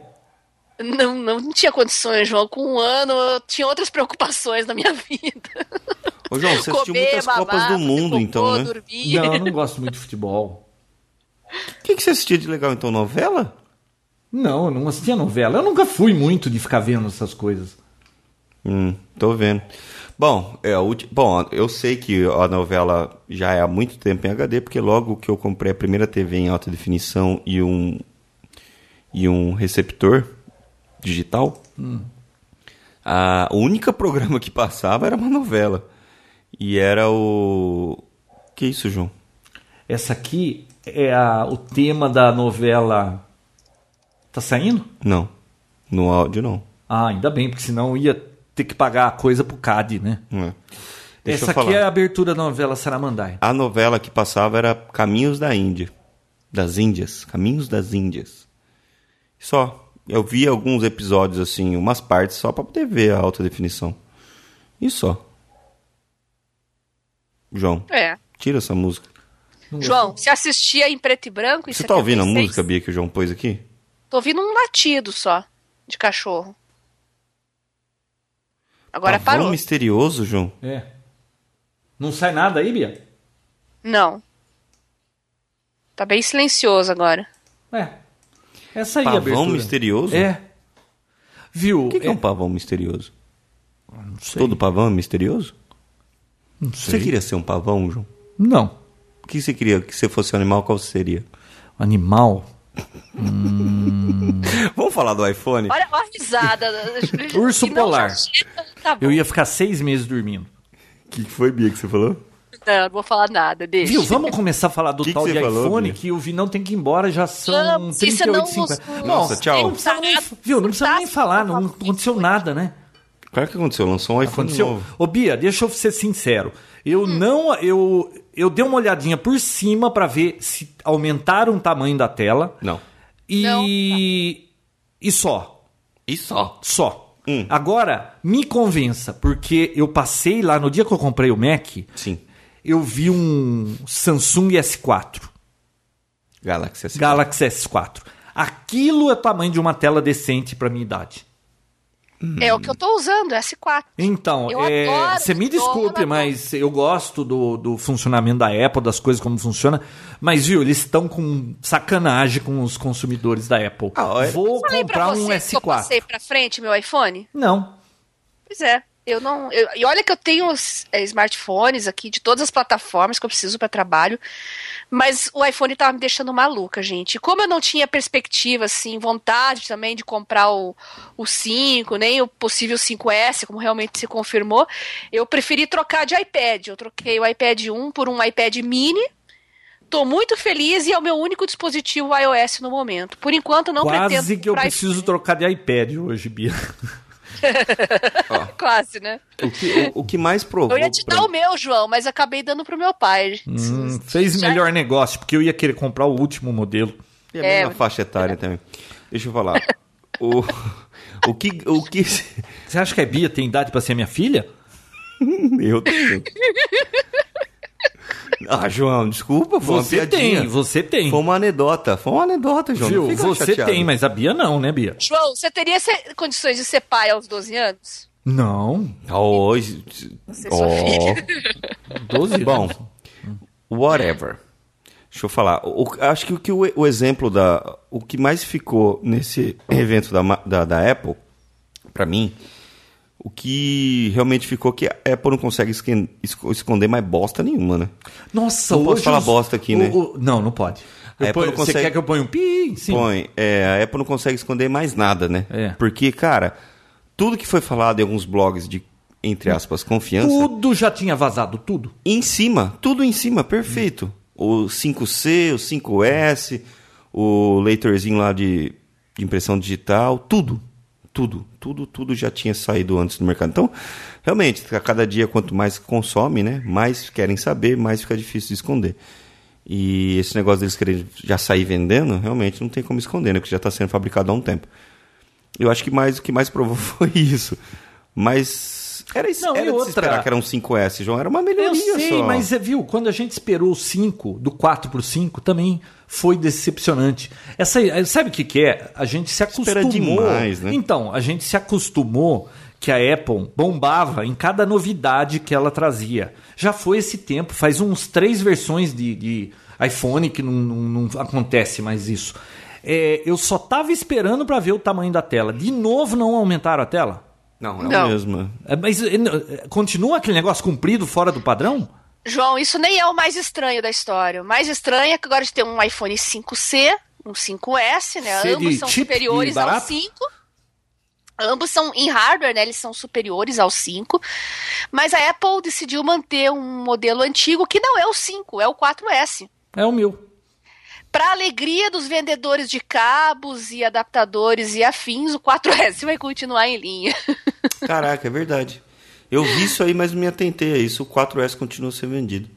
S2: Não, não, não tinha condições, João. Com um ano eu tinha outras preocupações na minha (laughs) vida.
S3: Ô, João, você assistiu
S2: Comer,
S3: muitas Copas
S2: mamar,
S3: do Mundo, então, né?
S2: dormir.
S1: Não, eu não gosto muito de futebol.
S3: O que, que você assistia de legal, então? Novela?
S1: Não, eu não assistia novela. Eu nunca fui muito de ficar vendo essas coisas.
S3: Hum, tô vendo. Bom, é, ulti- bom, eu sei que a novela já é há muito tempo em HD, porque logo que eu comprei a primeira TV em alta definição e um, e um receptor digital, a, o único programa que passava era uma novela. E era o. Que isso, João?
S1: Essa aqui é a- o tema da novela. Tá saindo?
S3: Não. No áudio, não.
S1: Ah, ainda bem, porque senão ia ter que pagar a coisa pro CAD, né?
S3: É. Deixa
S1: Essa
S3: eu falar.
S1: aqui é a abertura da novela Saramandaia.
S3: A novela que passava era Caminhos da Índia. Das Índias. Caminhos das Índias. Só. Eu vi alguns episódios, assim, umas partes só pra poder ver a alta definição. E só. João,
S2: É.
S3: tira essa música.
S2: João, você assistia em preto e branco?
S3: Você tá ouvindo a
S2: 76?
S3: música, Bia, que o João pôs aqui?
S2: Tô ouvindo um latido só de cachorro. Agora
S3: Pavão
S2: parou.
S3: misterioso, João?
S1: É. Não sai nada aí, Bia?
S2: Não. Tá bem silencioso agora.
S1: É. Essa aí é a
S3: Pavão
S1: abertura.
S3: misterioso?
S1: É. Viu?
S3: O que, que é
S1: É-
S3: um pavão misterioso?
S1: Não sei.
S3: Todo pavão é misterioso?
S1: Não
S3: Você
S1: sei.
S3: queria ser um pavão, João?
S1: Não.
S3: O que você queria? Que você fosse um animal, qual você seria?
S1: Animal. (laughs)
S3: Vamos falar do iPhone?
S2: Olha, olha a risada. (laughs)
S1: Urso
S2: não,
S1: polar.
S2: chega, Tá bom.
S1: Eu ia ficar seis meses dormindo.
S3: O que que foi, Bia, que você falou?
S2: Não, não vou falar nada, deixa.
S1: Viu? Vamos começar a falar do
S3: Que que
S1: tal
S3: você
S1: de
S3: falou,
S1: iPhone,
S3: Bia?
S1: que o Vinão tem que ir embora, já são 38,
S2: não
S1: 50.
S2: nos-
S3: Nossa,
S1: Não,
S3: tchau.
S1: Não precisa nem, viu? Não precisa nem falar, não aconteceu nada, né?
S3: Claro que aconteceu, lançou um iPhone
S1: Aconteceu.
S3: novo.
S1: Ô Bia, deixa eu ser sincero. Eu não, eu eu dei uma olhadinha por cima pra ver se aumentaram o tamanho da tela
S3: Não.
S1: e e só,
S3: E só?
S1: só.
S3: Hum.
S1: Agora me convença, porque eu passei lá no dia que eu comprei o Mac,
S3: Sim.
S1: eu vi um Samsung S4.
S3: Galaxy S4.
S1: Galaxy S4. Aquilo é o tamanho de uma tela decente para minha idade.
S2: É o que eu tô usando, S4.
S1: Então, é, você me desculpe, mas eu gosto do, do funcionamento da Apple, das coisas como funciona. Mas, viu, eles estão com sacanagem com os consumidores da Apple.
S3: Ah, olha-
S1: Vou
S2: Falei pra
S1: comprar um
S2: você que eu
S1: S4.
S2: passei pra frente meu iPhone?
S1: Não.
S2: Pois é. Eu não. eu- e olha que eu tenho os, é, smartphones aqui de todas as plataformas que eu preciso para trabalho, mas o iPhone tava me deixando maluca, gente. Como eu não tinha perspectiva, assim, vontade também de comprar o, o 5, nem o possível 5S, como realmente se confirmou, eu preferi trocar de iPad. Eu troquei o iPad 1 por um iPad mini. Tô muito feliz e é o meu único dispositivo iOS no momento. Por enquanto, não pretendo.
S1: Quase que eu preciso
S2: iPhone.
S1: trocar de iPad hoje, Bia. (laughs)
S2: Quase, (laughs) né?
S3: O que, o, o que mais provou.
S2: Eu ia te
S3: pra-
S2: dar o meu, João, mas acabei dando pro meu pai.
S1: Hum, fez
S2: Já-
S1: melhor negócio, porque eu ia querer comprar o último modelo.
S3: E a
S2: É,
S3: mesma faixa etária também. Deixa eu falar. (laughs) o, o que. O que
S1: Você acha que a Bia tem idade pra ser minha filha? (laughs)
S3: eu tenho. Ah, João, desculpa, foi
S1: Você
S3: uma piadinha.
S1: tem, você tem.
S3: Foi uma anedota, foi uma anedota, João. Fica
S1: Você
S3: chateado.
S1: tem, mas a Bia não, né, Bia?
S2: João, você teria se- condições de ser pai aos 12 anos?
S1: Não.
S3: Oh,
S2: Você é sua filha. (laughs)
S1: 12
S3: Bom,
S1: anos.
S3: whatever. Deixa eu falar. O- acho que o, que o, o exemplo da. O que mais ficou nesse evento da, da, da Apple, pra mim, o que realmente ficou que a Apple não consegue esconder mais bosta nenhuma, né?
S1: Nossa,
S3: Não
S1: hoje
S3: falar
S1: os-
S3: bosta aqui,
S1: o-
S3: né?
S1: o- não, não pode. Eu
S3: A Apple não
S1: Você
S3: consegue-
S1: quer que eu ponha um pi? Sim.
S3: Põe. É, a Apple não consegue esconder mais nada, né?
S1: É.
S3: Porque, cara, tudo que foi falado em alguns blogs de, entre aspas, confiança,
S1: Tudo já tinha vazado, tudo.
S3: em cima, tudo em cima, perfeito. O 5C, o 5S, o leitorzinho lá de, de impressão digital, tudo. Tudo, tudo, tudo já tinha saído antes do mercado. Então, realmente, a cada dia, quanto mais consome, né? Mais querem saber, mais fica difícil de esconder. E esse negócio deles quererem já sair vendendo, realmente não tem como esconder, né? Porque já está sendo fabricado há um tempo. Eu acho que mais o que mais provou (laughs) foi isso. Mas era, isso,
S1: Não,
S3: era de se
S1: outra-
S3: esperar que era um 5S, João. Era uma melhoria
S1: Eu sei,
S3: só.
S1: mas é, viu, quando a gente esperou o 5, do 4 pro 5, também foi decepcionante. Essa, sabe o que, que é? A gente se
S3: Espera
S1: acostumou.
S3: demais, né?
S1: Então, a gente se acostumou que a Apple bombava em cada novidade que ela trazia. Já foi esse tempo, faz uns três versões de, de iPhone que não, não- não acontece mais isso. É, eu só tava esperando para ver o tamanho da tela. De novo, não aumentaram a tela?
S3: Não, é
S2: Não.
S3: o mesmo.
S1: É, Mas é, é, continua aquele negócio comprido fora do padrão?
S2: João, isso nem é o mais estranho da história. O mais estranho é que agora a gente tem um iPhone 5C, um 5S, né? Ambos são superiores ao
S1: barato?
S2: 5. Ambos são em hardware, né? Eles são superiores ao 5. Mas a Apple decidiu manter um modelo antigo que não é o 5, é o 4S.
S1: É o meu.
S2: Para alegria dos vendedores de cabos e adaptadores e afins, o 4S vai continuar em linha. (laughs)
S3: Caraca, é verdade. Eu vi isso aí, mas não me atentei a isso. O 4S continua sendo vendido.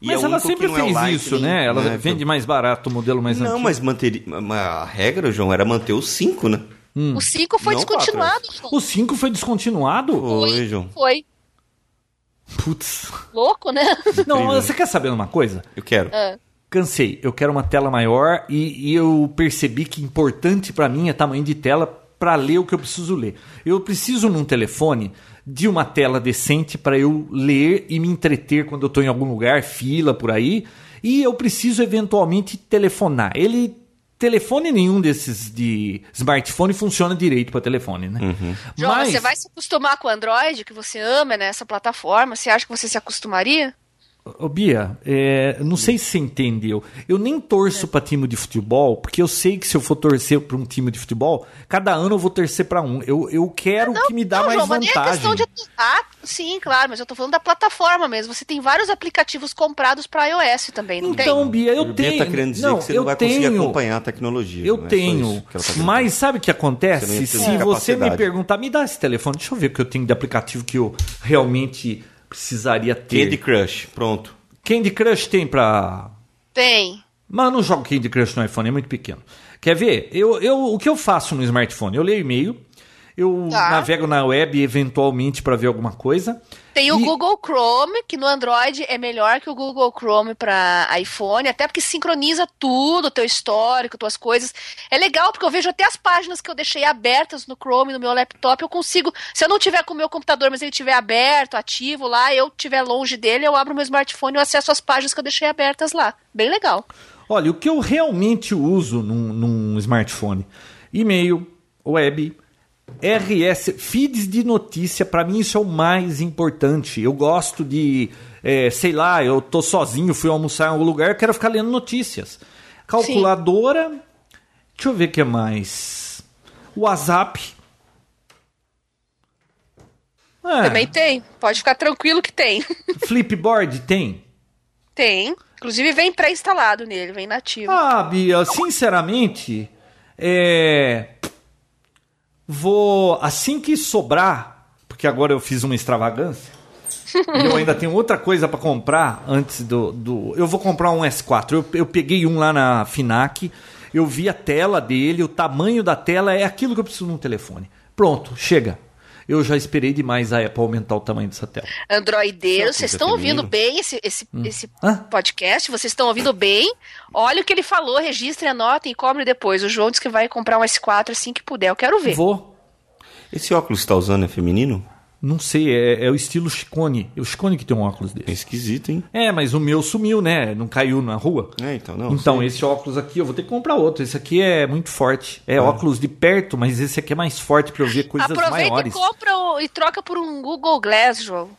S3: E
S1: Mas
S3: é
S1: ela sempre
S3: não é
S1: fez isso,
S3: Lightning,
S1: né? Ela
S3: né?
S1: vende mais barato o modelo mais
S3: Não,
S1: antigo.
S3: mas manter... a regra, João, era manter o 5, né?
S2: O 5 foi
S3: Não o
S2: descontinuado.
S3: 4S.
S2: João.
S1: O 5 foi descontinuado?
S3: Foi, João.
S2: Foi.
S1: Putz.
S2: Louco, né?
S1: Não, você quer saber uma coisa?
S3: Eu quero.
S2: Ah.
S1: Cansei. Eu quero uma tela maior e, e eu percebi que importante pra mim é tamanho de tela pra ler o que eu preciso ler. Eu preciso num telefone de uma tela decente pra eu ler e me entreter quando eu tô em algum lugar, fila por aí, e eu preciso eventualmente telefonar. Ele telefone nenhum desses de smartphone funciona direito pra telefone, né?
S2: João,
S1: Mas
S2: você vai se acostumar com o Android, que você ama nessa plataforma? Você acha que você se acostumaria?
S1: Ô, Bia, é, não sei se você entendeu. Eu nem torço pra time de futebol, porque eu sei que se eu for torcer pra um time de futebol, cada ano eu vou torcer pra um. Eu, eu quero o que me dá
S2: não,
S1: mais
S2: João, mas nem é
S1: vantagem.
S2: questão de. Ah, sim, claro, mas eu tô falando da plataforma mesmo. Você tem vários aplicativos comprados pra iOS também, não
S1: Então, Bia, eu
S3: O Bia
S1: tenho.
S3: tá querendo dizer
S1: não,
S3: que você
S1: eu
S3: não vai conseguir
S1: tenho,
S3: acompanhar a tecnologia.
S1: Eu
S3: não é só
S1: tenho.
S3: ela tá
S1: mas sabe o que
S3: Você não
S1: acontece?
S3: ter
S1: Se você me perguntar, me dá esse telefone, deixa eu ver o que eu tenho de aplicativo que eu realmente precisaria ter.
S3: Candy Crush, pronto.
S1: Candy Crush tem pra.
S2: Tem.
S1: Mas eu não jogo Candy Crush no iPhone, é muito pequeno. Quer ver? Eu, eu, o que eu faço no smartphone? Eu leio e-mail, eu
S2: Tá.
S1: navego na web eventualmente para ver alguma coisa.
S2: Tem o
S1: E-
S2: Google Chrome, que no Android é melhor que o Google Chrome para iPhone, até porque sincroniza tudo, teu histórico, tuas coisas. É legal porque eu vejo até as páginas que eu deixei abertas no Chrome, no meu laptop, eu consigo, se eu não tiver com o meu computador, mas ele estiver aberto, ativo lá, eu estiver longe dele, eu abro meu smartphone e acesso as páginas que eu deixei abertas lá. Bem legal.
S1: Olha, o que eu realmente uso num, num smartphone: e-mail, web, RS, feeds de notícia, pra mim isso é o mais importante. Eu gosto de, é, sei lá, eu tô sozinho, fui almoçar em algum lugar, quero ficar lendo notícias. Calculadora, deixa eu ver o que mais. WhatsApp. É,
S2: Também tem. Pode ficar tranquilo que tem. (laughs)
S1: Flipboard tem.
S2: tem. Inclusive vem pré-instalado nele, vem nativo.
S1: Ah, Bia, sinceramente, é. Vou. Assim que sobrar, porque agora eu fiz uma extravagância, (laughs) e eu ainda tenho outra coisa pra comprar antes do, do. Eu vou comprar um S4. Eu, eu peguei um lá na Finac, eu vi a tela dele, o tamanho da tela é aquilo que eu preciso num telefone. Pronto, chega. Eu já esperei demais a Apple aumentar o tamanho dessa tela.
S2: Androideiros, vocês estão ouvindo bem esse, esse, esse
S1: Hã?
S2: podcast? Vocês estão ouvindo bem? Olha o que ele falou, registrem, anotem e cobre depois. O João disse que vai comprar um S4 assim que puder. Eu quero ver.
S1: Vou.
S3: Esse óculos que você tá usando é feminino?
S1: Não sei, é, é o estilo Chicone. É o Chicone que tem um óculos
S3: É
S1: desse.
S3: esquisito, hein?
S1: É, mas o meu sumiu, né? Não caiu na rua.
S3: É, então, não.
S1: então,
S3: sei.
S1: esse óculos aqui, eu vou ter que comprar outro. Esse aqui é muito forte. É óculos de perto, mas esse aqui é mais forte pra eu ver coisas
S2: Aproveita
S1: maiores.
S2: e compra o- e troca por um Google Glass, João.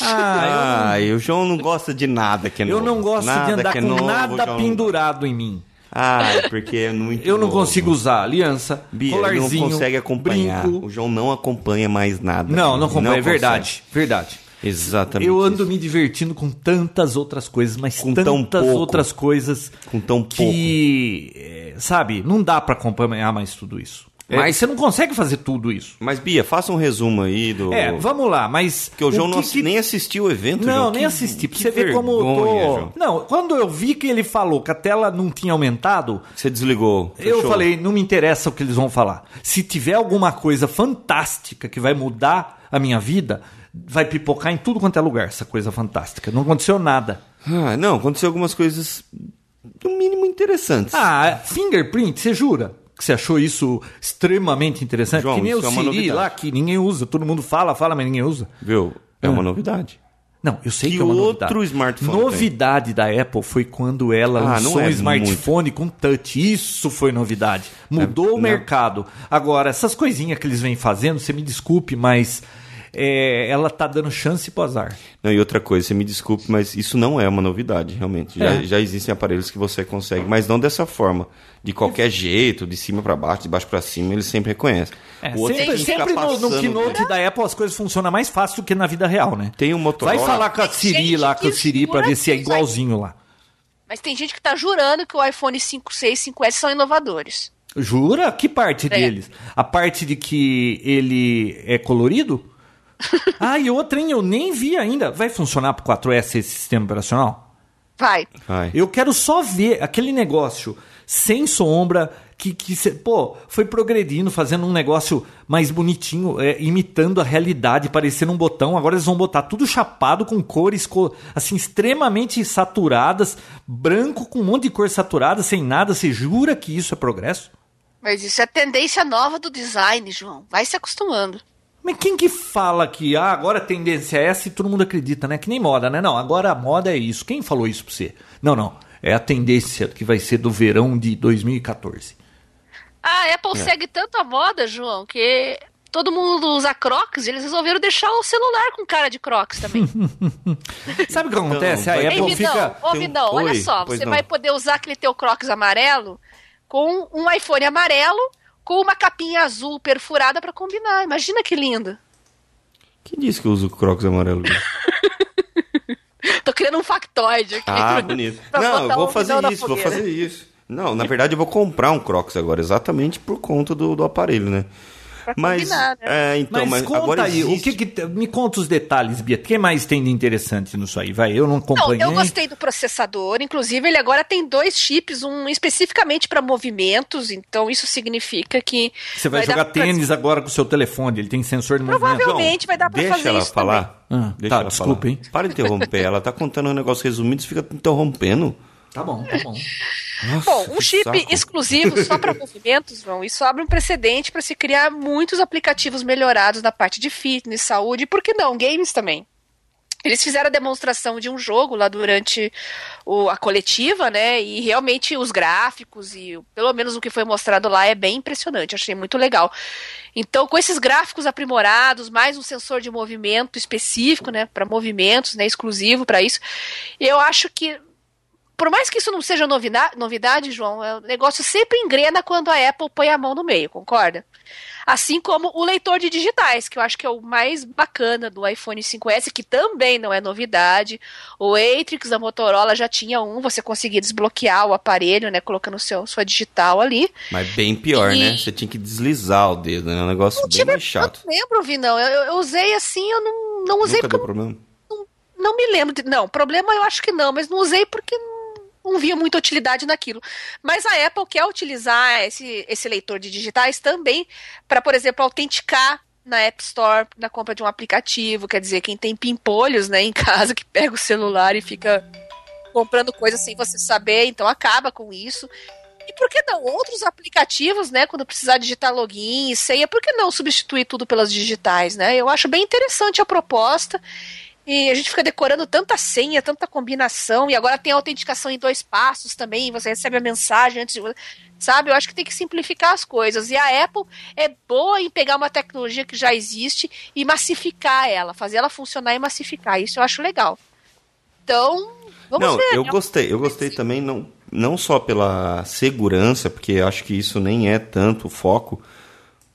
S1: Ah, (laughs)
S3: Ah, e o João não gosta de nada que é
S1: eu, eu
S3: novo.
S1: não gosto
S3: Nada
S1: de andar
S3: que é
S1: com
S3: novo,
S1: nada
S3: João.
S1: pendurado em mim.
S3: Ah, é porque é muito
S1: Eu não
S3: novo.
S1: consigo usar aliança,
S3: Bia,
S1: colarzinho,
S3: não consegue acompanhar.
S1: brinco.
S3: O João não acompanha mais nada.
S1: Não, não acompanha, é
S3: consegue.
S1: verdade, verdade.
S3: Exatamente.
S1: Eu ando
S3: isso.
S1: me divertindo com tantas outras coisas, mas
S3: Com
S1: tantas
S3: pouco.
S1: outras coisas
S3: Com tão pouco.
S1: que, é, sabe, não dá pra acompanhar mais tudo isso. É,
S3: Mas-
S1: você não consegue fazer tudo isso.
S3: Mas, Bia, faça um resumo aí do.
S1: É, vamos lá, mas.
S3: Porque o João não
S1: que
S3: assi-
S1: que-
S3: nem assistiu o evento,
S1: Não,
S3: João.
S1: nem
S3: Que-
S1: assisti. Pra você ver como eu tô. Não, quando eu vi que ele falou que a tela não tinha aumentado,
S3: Você desligou.
S1: eu
S3: fechou.
S1: falei, não me interessa o que eles vão falar. Se tiver alguma coisa fantástica que vai mudar a minha vida, vai pipocar em tudo quanto é lugar, essa coisa fantástica. Não aconteceu nada.
S3: Ah, não, aconteceu algumas coisas, no mínimo, interessantes.
S1: Ah, fingerprint, você jura? Que você achou isso extremamente interessante?
S3: João,
S1: que nem o
S3: é
S1: Siri lá, que ninguém usa. Todo mundo fala, fala, mas ninguém usa.
S3: Viu? É uma novidade.
S1: Não, eu sei que,
S3: Que
S1: é uma
S3: outro
S1: novidade.
S3: smartphone
S1: Novidade da Apple foi quando ela
S3: Ah,
S1: lançou
S3: é
S1: um smartphone com touch. Isso foi novidade. Mudou o
S3: né?
S1: mercado. Agora, essas coisinhas que eles vêm fazendo, você me desculpe, mas é, ela tá dando chance pro azar.
S3: Não, e outra coisa, você me desculpe, mas isso não é uma novidade, realmente. Já,
S1: É.
S3: já existem aparelhos que você consegue, mas não dessa forma. De qualquer jeito, de cima para baixo, de baixo para cima, ele sempre reconhece.
S1: É,
S3: o outro
S1: sempre sempre no, no keynote
S3: né?
S1: da Apple as coisas funcionam mais fácil do que na vida real, né?
S3: Tem um Motorola.
S1: Vai falar com a Siri lá, com a Siri, pra
S2: jura
S1: ver se é igualzinho lá.
S2: Mas tem gente que tá jurando que o iPhone 5C e 5S são inovadores.
S1: Jura? Que parte
S2: É.
S1: deles? A parte de que ele é colorido? (laughs) ah, e outra, hein? Eu nem vi ainda. Vai funcionar pro 4S esse sistema operacional?
S2: Vai.
S3: Vai.
S1: Eu quero só ver aquele negócio sem sombra, que, que cê- pô, foi progredindo, fazendo um negócio mais bonitinho, é, imitando a realidade, parecendo um botão. Agora eles vão botar tudo chapado com cores co- assim extremamente saturadas, branco com um monte de cor saturada, sem nada. Você jura que isso é progresso?
S2: Mas isso é tendência nova do design, João. Vai se acostumando.
S1: Mas quem que fala que ah, agora a tendência é essa e todo mundo acredita, né? Que nem moda, né? Não, agora a moda é isso. Quem falou isso pra você? Não, não. É a tendência que vai ser do verão de 2014.
S2: A Apple
S1: É.
S2: segue tanto a moda, João, que todo mundo usa Crocs e eles resolveram deixar o celular com cara de Crocs também. (laughs)
S1: Sabe o que acontece?
S3: vai-
S1: a
S2: Ei,
S1: Apple
S2: Vidão,
S1: fica.
S2: ô
S3: Tem um-
S2: Vidão, olha
S3: Oi,
S2: só, você
S3: não.
S2: vai poder usar aquele teu Crocs amarelo com um iPhone amarelo com uma capinha azul perfurada pra combinar. Imagina que lindo.
S3: Quem disse que eu uso Crocs amarelo? (laughs)
S2: Tô criando um factoide aqui.
S3: Ah, bonito. Não, eu vou
S2: o
S3: fazer isso, vou fazer isso. Não, na verdade eu vou comprar um Crocs agora, exatamente por conta do, do aparelho, né?
S2: Pra
S3: Mas,
S2: combinar, né?
S3: é, então,
S1: mas,
S3: mas,
S1: conta
S3: agora
S1: aí, o
S3: existe...
S1: que, que me conta os detalhes, Bia. O que mais tem de interessante nisso aí? Vai, eu não
S2: Não,
S1: acompanhei.
S2: eu gostei do processador. Inclusive, ele agora tem dois chips, um especificamente para movimentos. Então, isso significa que.
S1: Você vai,
S2: dar
S1: jogar
S2: pra-
S1: tênis agora com o seu telefone, ele tem sensor de movimento.
S2: Provavelmente vai dar pra
S3: Deixa
S2: fazer
S3: ela
S2: isso
S3: falar.
S1: Ah,
S3: Deixa
S1: tá,
S3: ela
S1: desculpa,
S3: falar.
S1: hein?
S3: Para de interromper. ela tá contando um negócio resumido, você fica interrompendo.
S1: Tá bom, tá bom. (laughs)
S3: Nossa,
S2: Bom, um chip
S3: saco.
S2: exclusivo só para (laughs) movimentos, João, isso abre um precedente para se criar muitos aplicativos melhorados na parte de fitness, saúde e, por que não, games também. Eles fizeram a demonstração de um jogo lá durante o- a coletiva, né? E realmente os gráficos e pelo menos o que foi mostrado lá é bem impressionante. Achei muito legal. Então, com esses gráficos aprimorados, mais um sensor de movimento específico, né? Para movimentos, né? Exclusivo para isso, eu acho que por mais que isso não seja novida- novidade, João, é, o negócio sempre engrena quando a Apple põe a mão no meio, concorda? Assim como o leitor de digitais, que eu acho que é o mais bacana do iPhone 5S, que também não é novidade. O Atrix da Motorola já tinha um, você conseguia desbloquear o aparelho, né, colocando seu, sua digital ali.
S3: Mas bem pior,
S2: E-
S3: né? Você tinha que deslizar o dedo, né? É um negócio bem
S2: tive-
S3: mais chato.
S2: Eu não lembro, Vinão, eu, eu usei assim, eu não, não usei
S3: Nunca
S2: porque
S3: deu problema.
S2: não me lembro. De, não, problema eu acho que não, mas não usei porque não, não via muita utilidade naquilo. Mas a Apple quer utilizar esse, esse leitor de digitais também para, por exemplo, autenticar na App Store na compra de um aplicativo. Quer dizer, quem tem pimpolhos né, em casa que pega o celular e fica comprando coisas sem você saber, então acaba com isso. E por que não? Outros aplicativos, né? Quando precisar digitar login e senha, por que não substituir tudo pelas digitais, né? Eu acho bem interessante a proposta. E a gente fica decorando tanta senha, tanta combinação, e agora tem autenticação em dois passos também, você recebe a mensagem antes de. Sabe? Eu acho que tem que simplificar as coisas. E a Apple é boa em pegar uma tecnologia que já existe e massificar ela, fazer ela funcionar e massificar. Isso eu acho legal. Então, vamos
S3: não,
S2: ver.
S3: eu
S2: né?
S3: gostei. Eu gostei também, não, não só pela segurança, porque acho que isso nem é tanto o foco,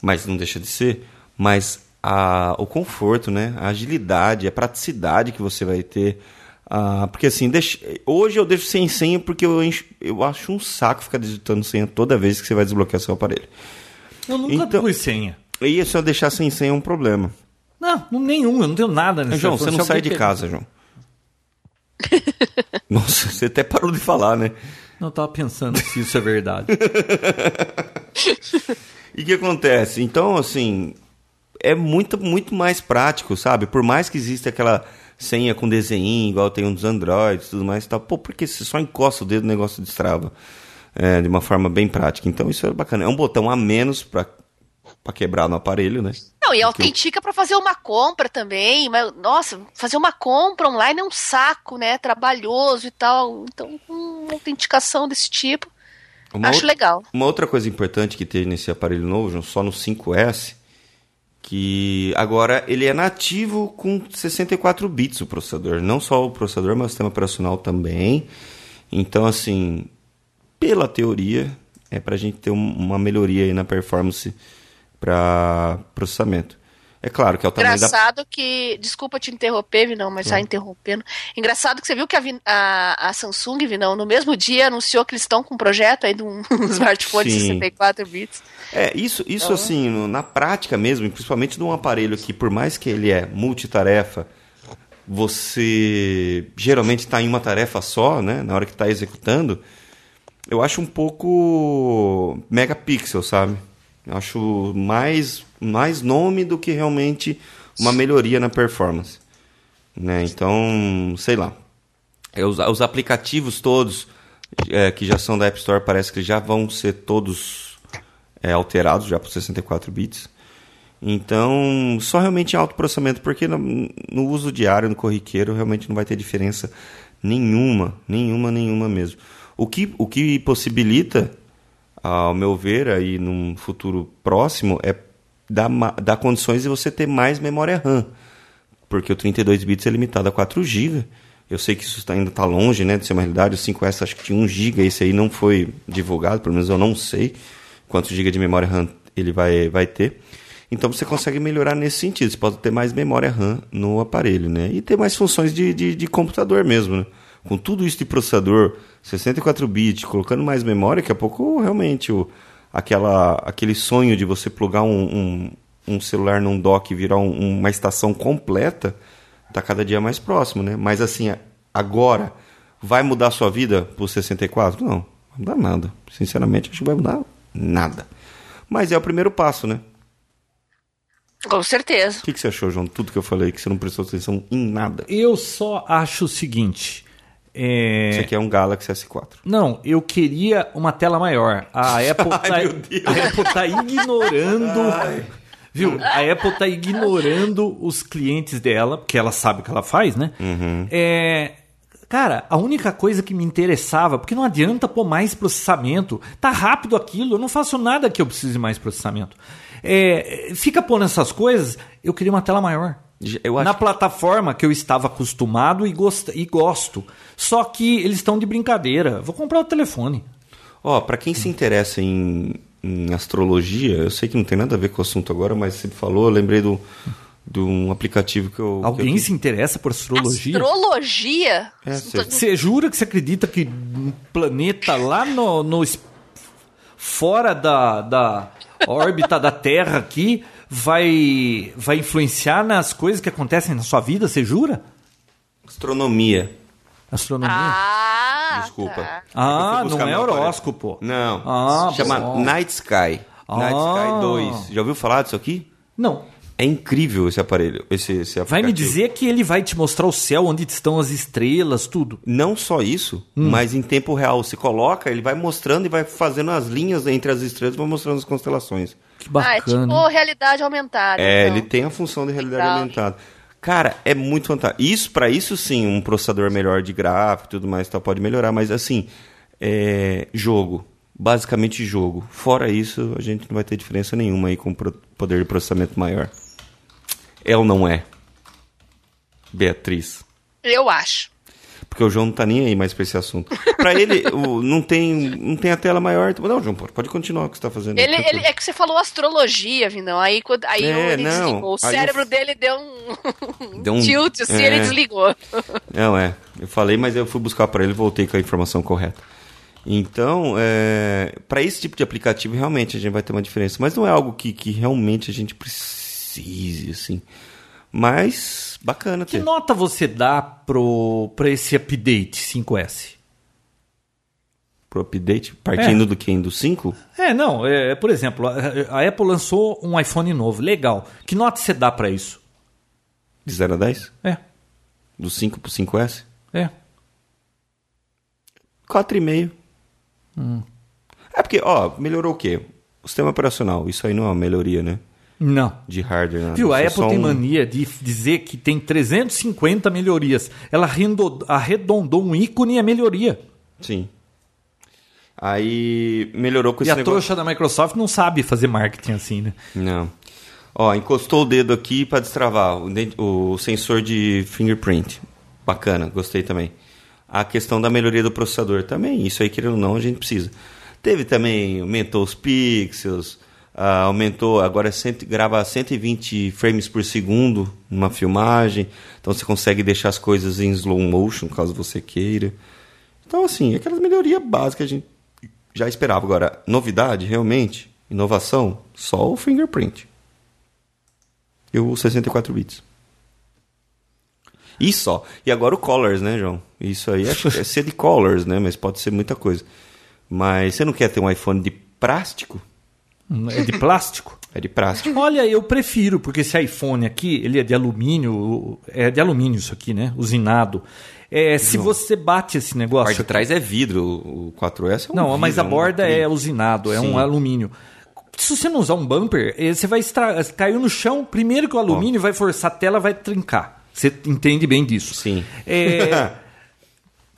S3: mas não deixa de ser, mas a, o conforto, né? A agilidade, a praticidade que você vai ter. Ah, porque assim, deixa- hoje eu deixo sem senha porque eu, encho- eu acho um saco ficar digitando senha toda vez que você vai desbloquear seu aparelho.
S1: Eu nunca
S3: Então-
S1: pus senha.
S3: E se eu deixar sem senha é um problema.
S1: Não, nenhum, eu não tenho nada nesse
S3: João, você não sai de casa, João. (laughs) Nossa, você até parou de falar, né?
S1: Não, eu tava pensando se isso é verdade. (laughs)
S3: E o que acontece? Então, assim, é muito, muito mais prático, sabe? Por mais que exista aquela senha com desenho, igual tem um dos Androids e tudo mais e tal, pô, porque você só encosta o dedo o negócio destrava. É, de uma forma bem prática. Então, isso é bacana. É um botão a menos pra, pra quebrar no aparelho, né?
S2: Não, e
S3: que eu-
S2: autentica para fazer uma compra também. Mas, nossa, fazer uma compra online é um saco, né? Trabalhoso e tal. Então, uma autenticação desse tipo,
S3: Uma
S2: acho
S3: outra-
S2: legal.
S3: Uma outra coisa importante que tem nesse aparelho novo, João, só no 5S, que agora ele é nativo com 64 bits o processador. Não só o processador, mas o sistema operacional também. Então, assim, pela teoria, é para a gente ter um- uma melhoria aí na performance para processamento. É claro que é o tamanho da...
S2: Engraçado que. Desculpa te interromper, Vinão, mas já interrompendo. Engraçado que você viu que a, a- a Samsung, Vinão, no mesmo dia anunciou que eles estão com um projeto aí de um (laughs) smartphone de
S3: Sim.
S2: 64 bits.
S3: É, isso, isso assim, no- na prática mesmo, principalmente de um aparelho que, por mais que ele é multitarefa, você geralmente está em uma tarefa só, né? Na hora que está executando, eu acho um pouco megapixel, sabe? Eu acho mais, mais nome do que realmente uma melhoria na performance. Né? Então, sei lá. É, Os, os aplicativos todos é, que já são da App Store parece que já vão ser todos é, alterados já para 64 bits. Então, só realmente alto processamento, porque no, no uso diário, no corriqueiro, realmente não vai ter diferença nenhuma, nenhuma, nenhuma mesmo. O que, o que possibilita, ao meu ver, aí num futuro próximo, é dar, dar condições de você ter mais memória RAM porque o 32 bits é limitado a 4 GB. Eu sei que isso tá- ainda está longe né, de ser uma realidade. O 5S acho que tinha 1 GB, esse aí não foi divulgado, pelo menos eu não sei quantos GB de memória RAM ele vai, vai ter. Então você consegue melhorar nesse sentido. Você pode ter mais memória RAM no aparelho, né? E ter mais funções de, de, de computador mesmo, né? Com tudo isso de processador, 64 bits, colocando mais memória, daqui a pouco realmente o, aquela, aquele sonho de você plugar um, um, um celular num dock e virar um- uma estação completa, tá cada dia mais próximo, né? Mas assim, agora, vai mudar a sua vida pro 64? Não, não mudar nada. Sinceramente, acho que vai mudar nada. Mas é o primeiro passo, né?
S2: Com certeza.
S3: O que, que você achou, João? Tudo que eu falei, que você não prestou atenção em nada.
S1: Eu só acho o seguinte. É...
S3: Você quer um Galaxy S4.
S1: Não, eu queria uma tela maior. A (laughs) Apple tá,
S3: Ai,
S1: a Apple tá ignorando. Viu? A Apple tá ignorando os clientes dela, porque ela sabe o que ela faz, né?
S3: Uhum.
S1: É, Cara, a única coisa que me interessava, porque não adianta pôr mais processamento, tá rápido aquilo, eu não faço nada que eu precise mais processamento. É, fica pondo essas coisas, eu queria uma tela maior. Na plataforma que eu estava acostumado e, gost... e gosto. Só que eles estão de brincadeira. Vou comprar o telefone.
S3: Ó, pra quem se interessa em, em astrologia, eu sei que não tem nada a ver com o assunto agora, mas você falou, eu lembrei do, de um aplicativo que eu.
S1: Alguém
S3: que
S1: se interessa por astrologia?
S2: Astrologia?
S3: É, você-
S1: jura que você acredita que um planeta lá no, no fora da, da órbita da Terra aqui vai vai influenciar nas coisas que acontecem na sua vida? Você jura?
S3: Astronomia.
S1: Astronomia?
S2: Ah,
S3: Desculpa.
S2: tá.
S1: Ah,
S3: Eu
S1: não é
S3: meu aparelho.
S1: horóscopo.
S3: Não.
S1: Ah,
S3: Chama
S1: bom.
S3: Night Sky. Night
S1: Ah.
S3: Sky 2. Já ouviu falar disso aqui?
S1: Não.
S3: É incrível esse aparelho, esse, esse aplicativo.
S1: Vai me dizer que ele vai te mostrar o céu, onde estão as estrelas, tudo.
S3: Não só isso,
S1: Hum.
S3: mas em tempo real. Você coloca, ele vai mostrando e vai fazendo as linhas entre as estrelas, vai mostrando as constelações.
S1: Que
S2: Ah, é
S1: bacana.
S2: tipo realidade aumentada.
S3: É,
S2: então.
S3: ele tem a função de realidade
S2: Legal.
S3: aumentada. Cara, é muito fantástico. Isso, para isso sim, um processador melhor de gráfico e tudo mais tal, pode melhorar, mas assim, é, jogo. Basicamente jogo. Fora isso, a gente não vai ter diferença nenhuma aí com poder de processamento maior. É ou não é? Beatriz.
S2: Eu acho.
S3: Porque o João não tá nem aí mais pra esse assunto. Pra ele, (laughs) o- não, tem, não tem a tela maior. Não, João, pode continuar o que você tá fazendo.
S2: Ele, ele- é que você falou astrologia, Vindão. Aí, quando, aí
S3: É,
S2: ele
S3: não.
S2: desligou. O cérebro
S3: eu-
S2: dele deu (laughs) um,
S3: Deu um-
S2: tilt, assim,
S3: é.
S2: ele desligou.
S3: Não, é. (laughs) Eu falei, mas eu fui buscar para ele e voltei com a informação correta. Então, é, para esse tipo de aplicativo, realmente a gente vai ter uma diferença. Mas não é algo que, que realmente a gente precise, assim. Mas, bacana
S1: Que
S3: ter.
S1: nota você dá pro, pra esse update 5S?
S3: Pro update, partindo
S1: É.
S3: do que? Do 5?
S1: É, não, é, por exemplo, a, a Apple lançou um iPhone novo, legal. Que nota você dá pra isso?
S3: De 0 a 10?
S1: É,
S3: Do 5 pro 5S?
S1: é.
S3: 4,5. É porque, ó, melhorou o quê? O sistema operacional. Isso aí não é uma melhoria, né?
S1: Não.
S3: De hardware. Né?
S1: Viu, a
S3: é
S1: Apple tem
S3: um-
S1: mania de dizer que tem 350 melhorias. Ela arredondou um ícone e é melhoria.
S3: Sim. Aí melhorou com
S1: E
S3: esse
S1: a
S3: negócio.
S1: trouxa da Microsoft não sabe fazer marketing assim, né?
S3: Não. Ó, encostou o dedo aqui para destravar o, o sensor de fingerprint. Bacana, gostei também. A questão da melhoria do processador também, isso aí querendo ou não, a gente precisa. Teve também, aumentou os pixels, ah, aumentou, agora é cento- grava 120 frames por segundo numa filmagem, então você consegue deixar as coisas em slow motion, caso você queira. Então, assim, aquelas melhorias básicas que a gente já esperava. Agora, novidade, realmente, inovação, só o fingerprint. E o 64 bits. E só. E agora o Colors, né, João? Isso aí acho é (laughs) ser de Colors, né? Mas pode ser muita coisa. Mas você não quer ter um iPhone de plástico?
S1: É de plástico.
S3: É de plástico.
S1: Olha, eu prefiro, porque esse iPhone aqui, ele é de alumínio, é de alumínio isso aqui, né? Usinado. É, se você bate esse
S3: A
S1: negócio.
S3: parte de trás é vidro, o 4S é um
S1: Não,
S3: vidro,
S1: mas a
S3: um
S1: borda é
S3: acrílico.
S1: usinado, é
S3: Sim.
S1: um alumínio. Se você não usar um bumper, eh, você vai extra... caiu no chão, primeiro que o alumínio vai forçar a tela, vai trincar. Você entende bem disso.
S3: Sim.
S1: É, (laughs)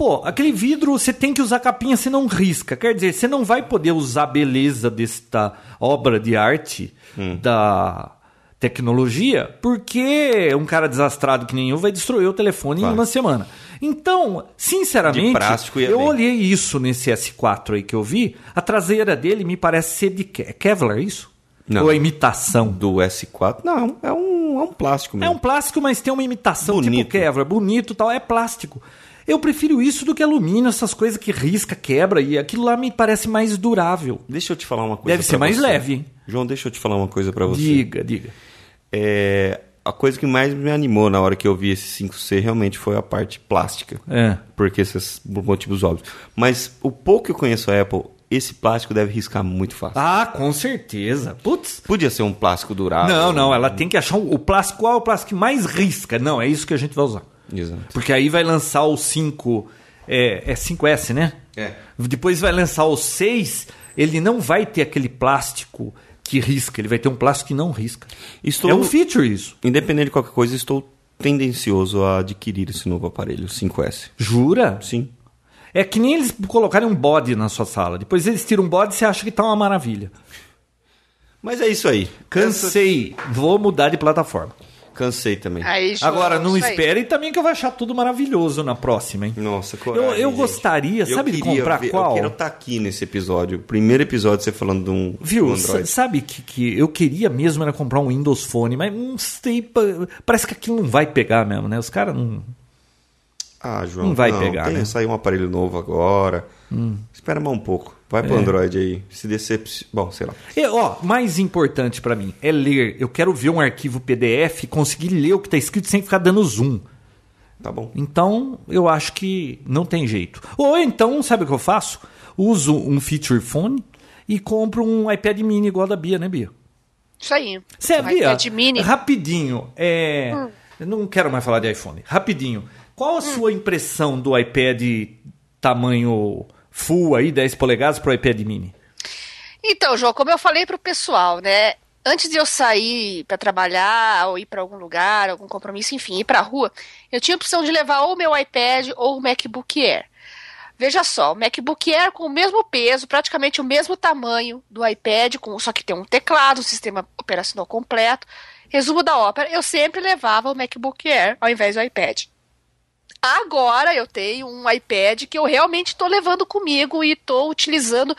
S1: Pô, aquele vidro você tem que usar capinha, você não risca. Quer dizer, você não vai poder usar a beleza desta obra de arte
S3: Hum.
S1: da tecnologia, porque um cara desastrado que nem eu vai destruir o telefone
S3: Claro.
S1: em uma semana. Então, sinceramente, eu
S3: bem.
S1: olhei isso nesse S4 aí que eu vi. A traseira dele me parece ser de Ke- Kevlar, é isso?
S3: Não.
S1: Ou é imitação?
S3: Do S4, não, é um, é um plástico
S1: É
S3: mesmo.
S1: um plástico, mas tem uma imitação
S3: Bonito.
S1: tipo Kevlar, bonito e tal, é plástico. Eu prefiro isso do que alumínio, essas coisas que risca, quebra, e aquilo lá me parece mais durável.
S3: Deixa eu te falar uma coisa.
S1: Deve ser mais
S3: você.
S1: leve, hein?
S3: João, deixa eu te falar uma coisa pra você.
S1: Diga, diga.
S3: É, a coisa que mais me animou na hora que eu vi esse 5C realmente foi a parte plástica.
S1: É.
S3: Porque esses por motivos óbvios. Mas o pouco que eu conheço a Apple, esse plástico deve riscar muito fácil.
S1: Ah, com certeza. Putz.
S3: Podia ser um plástico durável.
S1: Não, não, ela tem que achar o o plástico, qual é o plástico que mais risca. Não, é isso que a gente vai usar.
S3: Exato.
S1: Porque aí vai lançar o 5. É, é 5S, né?
S3: É.
S1: Depois vai lançar o 6. Ele não vai ter aquele plástico que risca. Ele vai ter um plástico que não risca.
S3: Estou-
S1: É um feature isso.
S3: Independente de qualquer coisa, estou tendencioso a adquirir esse novo aparelho, o 5S.
S1: Jura?
S3: Sim.
S1: É que nem eles colocarem um bode na sua sala. Depois eles tiram um bode e você acha que tá uma maravilha.
S3: Mas é isso aí.
S1: Cansei. Vou mudar de plataforma.
S3: Cansei também.
S2: Aí, João,
S1: Agora, não esperem também que eu vou achar tudo maravilhoso na próxima, hein?
S3: Nossa,
S1: Eu,
S3: coragem,
S1: eu
S3: gente.
S1: gostaria,
S3: Eu
S1: sabe, de comprar
S3: ver-
S1: qual?
S3: Eu quero estar aqui nesse episódio. Primeiro episódio você falando de um,
S1: Viu?
S3: um Android.
S1: sabe que, que eu queria mesmo era comprar um Windows Phone, mas não sei, pa- parece que aquilo não vai pegar mesmo, né? Os caras não.
S3: Ah, João.
S1: Não vai pegar,
S3: tem,
S1: né? Hum.
S3: Saiu um aparelho novo agora. Espera mais um pouco. Vai
S1: É.
S3: pro Android aí. Se decep... Bom, sei lá.
S1: E, ó, mais importante pra mim é ler. Eu quero ver um arquivo PDF e conseguir ler o que tá escrito sem ficar dando zoom.
S3: Tá bom.
S1: Então, eu acho que não tem jeito. Ou então, sabe o que eu faço? Uso um feature phone e compro um iPad mini igual da Bia, né, Bia?
S2: Isso aí.
S1: Você
S2: Um
S1: Bia?
S2: iPad mini.
S1: Rapidinho, é... eu não quero mais falar de iPhone. Rapidinho, qual a sua impressão do iPad tamanho full aí, 10 polegadas pro iPad mini?
S2: Então, João, como eu falei pro pessoal, né? Antes de eu sair para trabalhar ou ir para algum lugar, algum compromisso, enfim, ir para a rua, eu tinha a opção de levar ou o meu iPad ou o MacBook Air. Veja só, o MacBook Air com o mesmo peso, praticamente o mesmo tamanho do iPad, com, só que tem um teclado, um sistema operacional completo. Resumo da ópera, eu sempre levava o MacBook Air ao invés do iPad. Agora eu tenho um iPad que eu realmente estou levando comigo e estou utilizando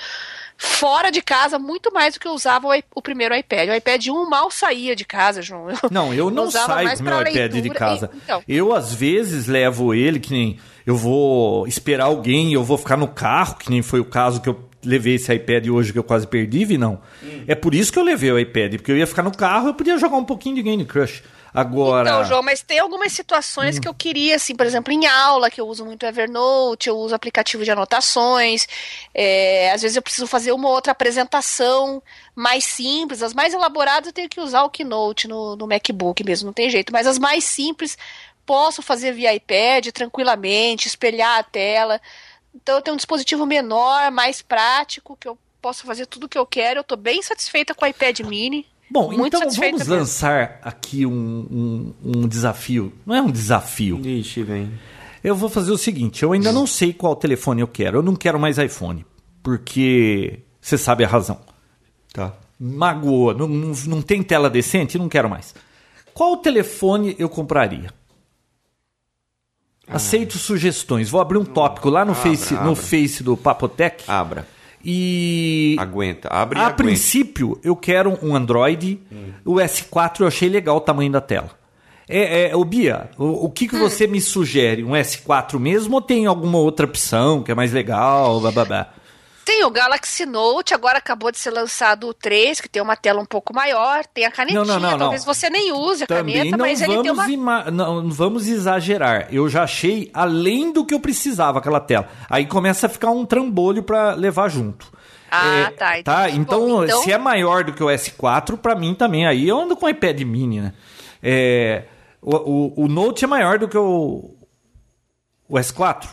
S2: fora de casa muito mais do que eu usava o, o primeiro iPad. O iPad 1 mal saía de casa, João. Eu-
S1: Não, eu não
S2: usava
S1: saio
S2: mais
S1: com meu iPad de casa.
S2: E- então.
S1: Eu, às vezes, levo ele, que nem eu vou esperar alguém, eu vou ficar no carro, que nem foi o caso que eu levei esse iPad hoje que eu quase perdi, vi não.
S2: Hum.
S1: É por isso que eu levei o iPad, porque eu ia ficar no carro, eu podia jogar um pouquinho de Game Crush. Agora.
S2: Então, João, mas tem algumas situações que eu queria, assim, por exemplo, em aula, que eu uso muito Evernote, eu uso aplicativo de anotações, é, às vezes eu preciso fazer uma outra apresentação mais simples, as mais elaboradas eu tenho que usar o Keynote no, no MacBook mesmo, não tem jeito, mas as mais simples posso fazer via iPad tranquilamente, espelhar a tela, então eu tenho um dispositivo menor, mais prático, que eu posso fazer tudo o que eu quero, eu estou bem satisfeita com o iPad mini.
S1: Bom,
S2: Muito
S1: então vamos
S2: mesmo.
S1: lançar aqui um, um, um desafio. Não é um desafio.
S3: Ixi, vem.
S1: Eu vou fazer o seguinte: eu ainda não sei qual telefone eu quero. Eu não quero mais iPhone. Porque você sabe a razão.
S3: Tá.
S1: Magoa, não, não, não tem tela decente, não quero mais. Qual telefone eu compraria? Aceito sugestões. Vou abrir um tópico lá no,
S3: Abra,
S1: face, no
S3: abra.
S1: Face do Papotec.
S3: Abra.
S1: E
S3: Aguenta. Abre
S1: a
S3: aguenta.
S1: princípio, eu quero um Android. O S4 eu achei legal o tamanho da tela. É, é, ô Bia, o, o que, que você me sugere? Um S4 mesmo ou tem alguma outra opção que é mais legal? Blá, blá, blá?
S2: Tem o Galaxy Note, agora acabou de ser lançado o 3, que tem uma tela um pouco maior, tem a canetinha,
S1: Não, não, não,
S2: talvez você nem use a
S1: Também
S2: caneta, mas ele tem uma...
S1: ima- não vamos exagerar. Eu já achei além do que eu precisava aquela tela. Aí começa a ficar um trambolho para levar junto.
S2: Ah, tá,
S1: Tá,
S2: entendi.
S1: então,
S2: Bom, então-
S1: se é maior do que o S4, para mim também. Aí eu ando com o iPad mini, né? É, o, o, o Note é maior do que o, o S4.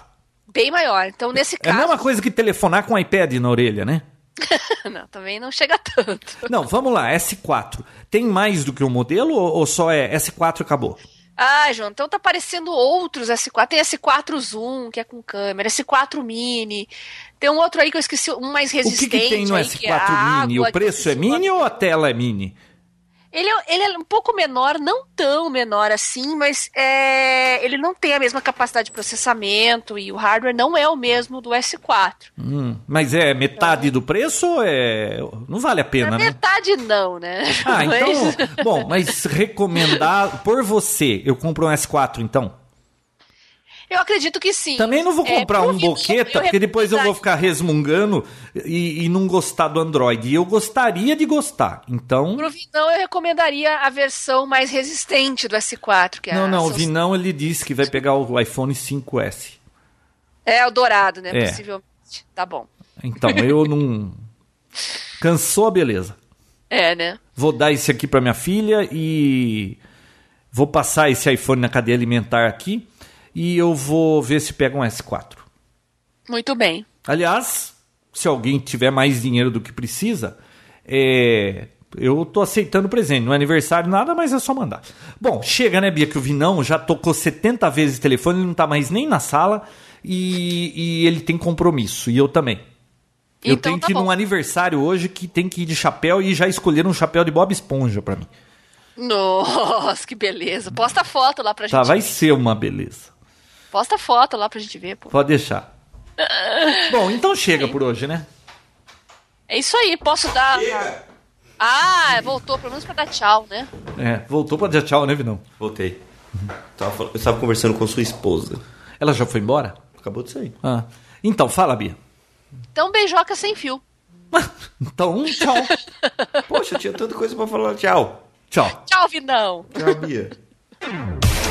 S2: Bem maior, então nesse
S1: É a
S2: caso...
S1: mesma coisa que telefonar com o iPad na orelha, né? (laughs)
S2: não, também não chega tanto.
S1: Não, vamos lá, S4. Tem mais do que um modelo ou, só é S4 e acabou?
S2: Ah, João, então tá aparecendo outros S4. Tem S4 Zoom, que é com câmera, S4 Mini. Tem um outro aí que eu esqueci, um mais
S1: O que,
S2: resistente.
S1: que tem no
S2: aí,
S1: S4
S2: é a
S1: Mini?
S2: água,
S1: O preço é mini ou a tela é mini?
S2: Ele é, ele é um pouco menor, não tão menor assim, mas é, ele não tem a mesma capacidade de processamento e o hardware não é o mesmo do S4.
S1: Hum, mas é metade do preço ou é. Não vale a
S2: Na
S1: pena, né?
S2: metade não, né?
S1: Ah, (laughs)
S2: Mas-
S1: então. Bom, mas recomendar por você, eu compro um S4 então?
S2: Eu acredito que sim.
S1: Também não vou
S2: É,
S1: comprar
S2: pro
S1: um boqueta, porque depois eu vou ficar resmungando e, e não gostar do Android. E eu gostaria de gostar. Então.
S2: Pro Vinão, eu recomendaria a versão mais resistente do S4. Que é
S1: Não, não, o Vinão ele disse que vai pegar o iPhone 5S.
S2: É o dourado, né?
S1: É.
S2: Possivelmente. Tá bom.
S1: Então, eu (laughs) não. Cansou a beleza.
S2: É, né?
S1: Vou dar esse aqui para minha filha e vou passar esse iPhone na cadeia alimentar aqui e eu vou ver se pega um S4.
S2: Muito bem.
S1: Aliás, se alguém tiver mais dinheiro do que precisa, é, eu tô aceitando presente. Não é aniversário, nada, mas é só mandar. Bom, chega, né, Bia, que o Vinão já tocou 70 vezes o telefone, ele não tá mais nem na sala e, e ele tem compromisso, e eu também. Eu
S2: Então
S1: tenho
S2: tá
S1: que ir
S2: bom.
S1: num aniversário hoje que tem que ir de chapéu e já escolheram um chapéu de Bob Esponja pra mim.
S2: Nossa, que beleza. Posta foto lá pra gente
S1: Tá, vai
S2: ver.
S1: ser uma beleza.
S2: Posta foto lá pra gente ver, pô.
S1: Pode deixar. Bom, então chega por hoje, né?
S2: É isso aí, posso dar. Ah, voltou, pelo menos pra dar tchau, né?
S1: É, voltou pra dar tchau, né, Vinão?
S3: Voltei. Tava eu estava conversando com sua esposa.
S1: Ela já foi embora?
S3: Acabou de sair.
S1: Ah. Então, fala, Bia.
S2: Então, beijoca sem fio.
S1: Então, tchau. (laughs)
S3: Poxa, eu tinha tanta coisa pra falar. Tchau.
S1: tchau.
S2: Tchau, Vinão.
S3: Tchau, Bia. (laughs)